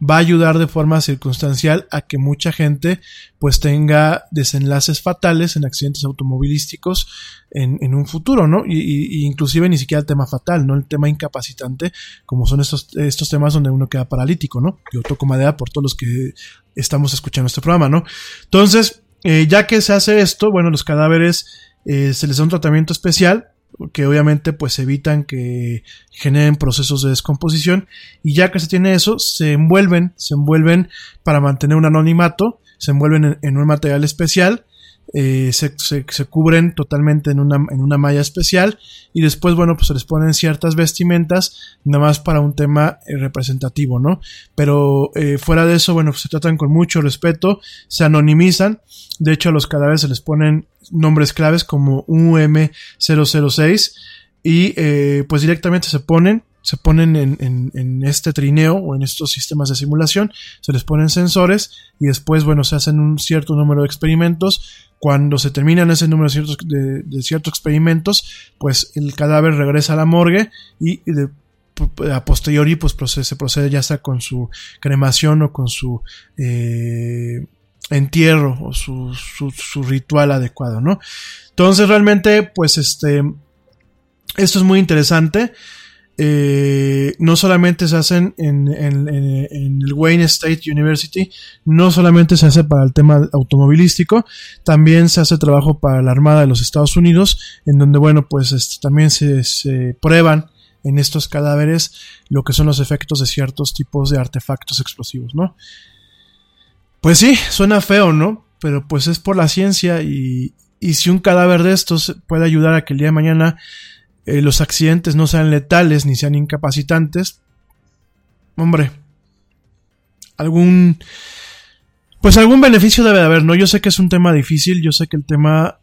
C: va a ayudar de forma circunstancial a que mucha gente pues tenga desenlaces fatales en accidentes automovilísticos en, en un futuro, ¿no? Y, inclusive ni siquiera el tema fatal, ¿no? El tema incapacitante, como son estos, estos temas donde uno queda paralítico, ¿no? Yo toco madera por todos los que estamos escuchando este programa, ¿no? Entonces, eh, ya que se hace esto, bueno, los cadáveres eh, se les da un tratamiento especial que obviamente pues evitan que generen procesos de descomposición. Y ya que se tiene eso se envuelven se envuelven para mantener un anonimato se envuelven en un material especial eh, se, se, cubren totalmente en una, en una malla especial y después, bueno, pues se les ponen ciertas vestimentas, nada más para un tema eh, representativo, ¿no? Pero eh, fuera de eso, bueno, pues se tratan con mucho respeto, se anonimizan, de hecho a los cadáveres se les ponen nombres claves como UM006 y pues directamente se ponen se ponen en, en, en, este trineo o en estos sistemas de simulación, se les ponen sensores y después, bueno, se hacen un cierto número de experimentos cuando se terminan ese número de ciertos, de, ciertos experimentos, pues el cadáver regresa a la morgue y, a posteriori pues se procede ya sea con su cremación o con su eh, entierro o su, su, su, ritual adecuado, ¿no? Entonces realmente pues este esto es muy interesante eh, no solamente se hacen en, el Wayne State University, no solamente se hace para el tema automovilístico, también se hace trabajo para la Armada de los Estados Unidos, en donde, bueno, pues este, también se, se prueban en estos cadáveres lo que son los efectos de ciertos tipos de artefactos explosivos, ¿no? Pues sí, suena feo, ¿no? Pero pues es por la ciencia y, y si un cadáver de estos puede ayudar a que el día de mañana eh, los accidentes no sean letales ni sean incapacitantes, hombre, algún... Pues algún beneficio debe de haber, ¿no? Yo sé que es un tema difícil, yo sé que el tema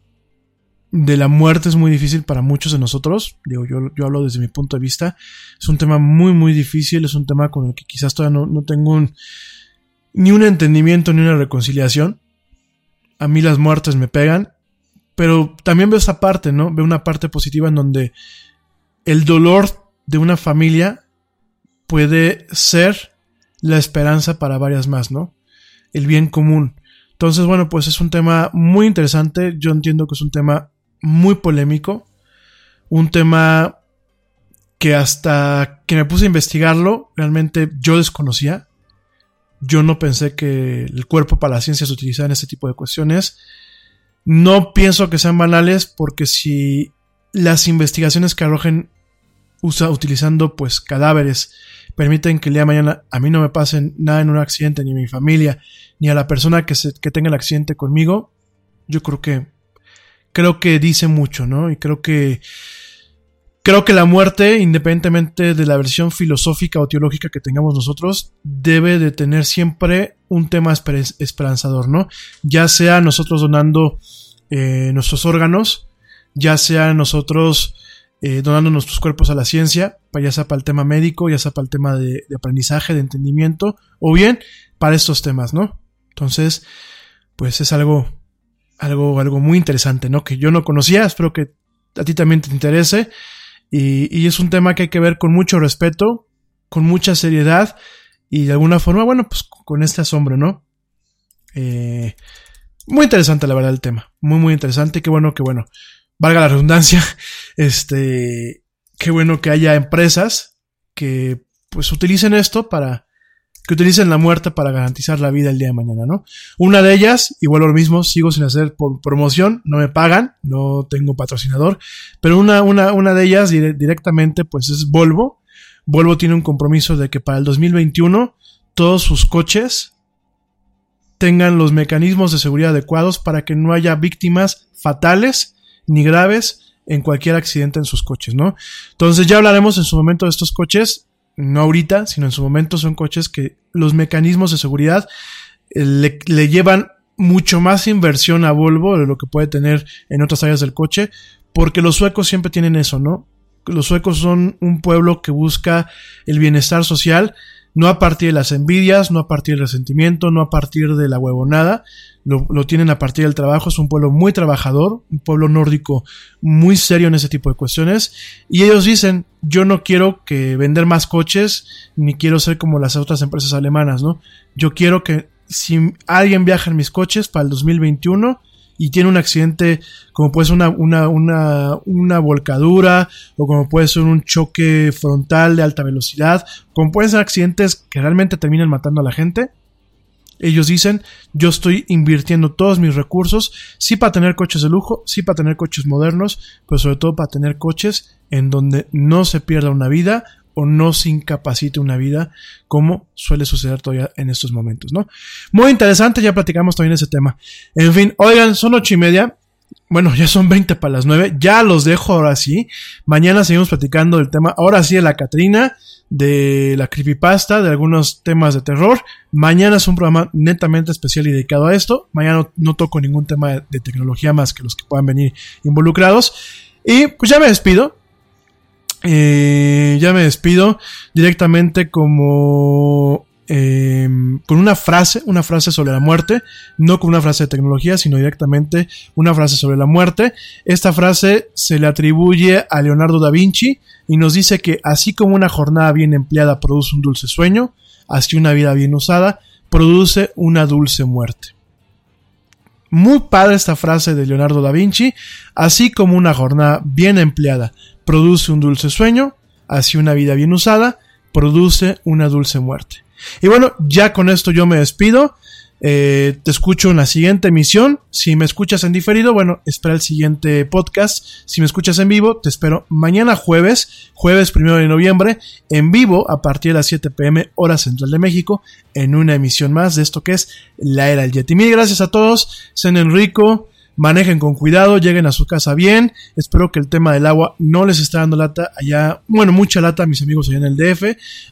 C: de la muerte es muy difícil para muchos de nosotros, digo, yo, yo hablo desde mi punto de vista, es un tema muy, muy difícil, es un tema con el que quizás todavía no, no tengo un, ni un entendimiento ni una reconciliación. A mí las muertes me pegan, pero también veo esa parte, ¿no? Veo una parte positiva en donde el dolor de una familia puede ser la esperanza para varias más, ¿no? El bien común. Entonces, bueno, pues es un tema muy interesante. Yo entiendo que es un tema muy polémico. Un tema que hasta que me puse a investigarlo, realmente yo desconocía. Yo no pensé que el cuerpo para la ciencia se utilizara en este tipo de cuestiones. No pienso que sean banales porque si las investigaciones que arrojen usa, utilizando pues cadáveres permiten que el día de mañana a mí no me pase nada en un accidente, ni a mi familia, ni a la persona que, se, que tenga el accidente conmigo, yo creo que creo que dice mucho, ¿no? Y creo que creo que la muerte, independientemente de la versión filosófica o teológica que tengamos nosotros, debe de tener siempre un tema esperanzador, ¿no? Ya sea nosotros donando eh, nuestros órganos, ya sea nosotros eh, donando nuestros cuerpos a la ciencia, ya sea para el tema médico, ya sea para el tema de, de, aprendizaje, de entendimiento, o bien para estos temas, ¿no? Entonces, pues es algo, algo, algo muy interesante, ¿no? Que yo no conocía, espero que a ti también te interese, y, y es un tema que hay que ver con mucho respeto, con mucha seriedad, y de alguna forma, bueno, pues con este asombro, ¿no? Eh, muy interesante, la verdad, el tema. Muy, muy interesante. Qué bueno, qué bueno. Valga la redundancia. [laughs] Este, qué bueno que haya empresas que, pues, utilicen esto para, que utilicen la muerte para garantizar la vida el día de mañana, ¿no? Una de ellas, igual lo mismo, sigo sin hacer por promoción, no me pagan, no tengo patrocinador, pero una, una, una de ellas directamente, pues, es Volvo. Volvo tiene un compromiso de que para el 2021 todos sus coches tengan los mecanismos de seguridad adecuados para que no haya víctimas fatales ni graves en cualquier accidente en sus coches, ¿no? Entonces ya hablaremos en su momento de estos coches, no ahorita, sino en su momento son coches que los mecanismos de seguridad eh, le, le llevan mucho más inversión a Volvo de lo que puede tener en otras áreas del coche, porque los suecos siempre tienen eso, ¿no? Los suecos son un pueblo que busca el bienestar social, no a partir de las envidias, no a partir del resentimiento, no a partir de la huevonada, lo, lo tienen a partir del trabajo, es un pueblo muy trabajador, un pueblo nórdico muy serio en ese tipo de cuestiones, y ellos dicen, yo no quiero que vender más coches, ni quiero ser como las otras empresas alemanas, ¿no? Yo quiero que si alguien viaja en mis coches para el 2021, y tiene un accidente como puede ser una, una, una, una volcadura o como puede ser un choque frontal de alta velocidad, como pueden ser accidentes que realmente terminan matando a la gente, ellos dicen, yo estoy invirtiendo todos mis recursos, sí para tener coches de lujo, sí para tener coches modernos, pero sobre todo para tener coches en donde no se pierda una vida o no se incapacite una vida, como suele suceder todavía en estos momentos, ¿no? Muy interesante, ya platicamos también ese tema. En fin, oigan, son ocho y media. Bueno, ya son 20 para las 9. Ya los dejo ahora sí. Mañana seguimos platicando del tema, ahora sí, de la Catrina, de la creepypasta, de algunos temas de terror. Mañana es un programa netamente especial y dedicado a esto. Mañana no, toco ningún tema de, de tecnología más que los que puedan venir involucrados. Y pues ya me despido. Eh, ya me despido directamente como eh, con una frase, una frase sobre la muerte, no con una frase de tecnología, sino directamente una frase sobre la muerte. Esta frase se le atribuye a Leonardo da Vinci y nos dice que así como una jornada bien empleada produce un dulce sueño, así una vida bien usada produce una dulce muerte. Muy padre esta frase de Leonardo da Vinci, así como una jornada bien empleada produce un dulce sueño, así una vida bien usada, produce una dulce muerte. Y bueno, ya con esto yo me despido. Eh, te escucho en la siguiente emisión. Si me escuchas en diferido, bueno, espera el siguiente podcast. Si me escuchas en vivo, te espero mañana jueves, jueves primero de noviembre, en vivo a partir de las 7 pm, hora central de México, en una emisión más de esto que es La Era del Yeti. Mil gracias a todos. Sean Enrico manejen con cuidado, lleguen a su casa bien. Espero que el tema del agua no les esté dando lata allá, bueno, mucha lata a mis amigos allá en el DF,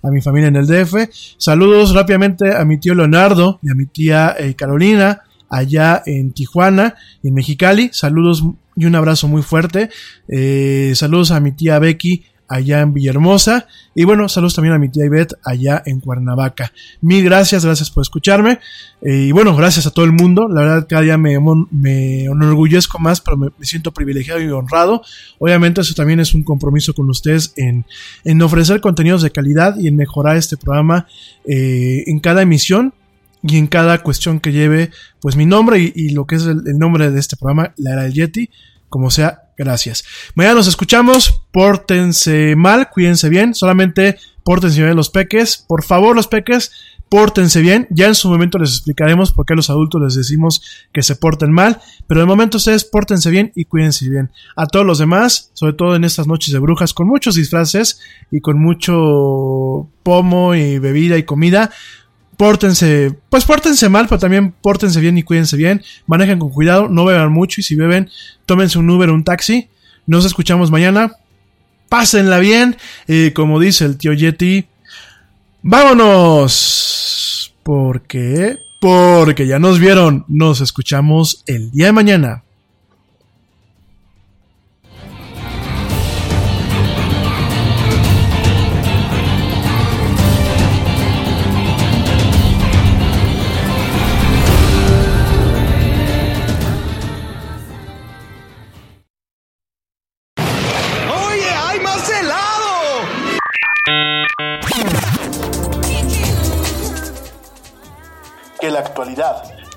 C: a mi familia en el DF. Saludos rápidamente a mi tío Leonardo y a mi tía eh, Carolina allá en Tijuana, en Mexicali. Saludos y un abrazo muy fuerte. Eh, saludos a mi tía Becky allá en Villahermosa. Y bueno, saludos también a mi tía Ivette allá en Cuernavaca. Mil gracias, gracias por escucharme. Eh, y bueno, gracias a todo el mundo. La verdad, cada día me, me enorgullezco más, pero me, siento privilegiado y honrado. Obviamente, eso también es un compromiso con ustedes en, en ofrecer contenidos de calidad y en mejorar este programa eh, en cada emisión y en cada cuestión que lleve pues mi nombre y, y lo que es el, el, nombre de este programa, la era del Yeti, como sea, gracias. Mañana nos escuchamos, pórtense mal, cuídense bien, solamente pórtense bien los peques, por favor los peques, pórtense bien, ya en su momento les explicaremos por qué los adultos les decimos que se porten mal, pero de momento ustedes pórtense bien y cuídense bien. A todos los demás, sobre todo en estas noches de brujas, con muchos disfraces y con mucho pomo y bebida y comida, pórtense, pues pórtense mal, pero también pórtense bien y cuídense bien, manejen con cuidado, no beban mucho y si beben, tómense un Uber o un taxi. Nos escuchamos mañana. Pásenla bien. Y como dice el tío Yeti, vámonos. Porque, porque ya nos vieron. Nos escuchamos el día de mañana.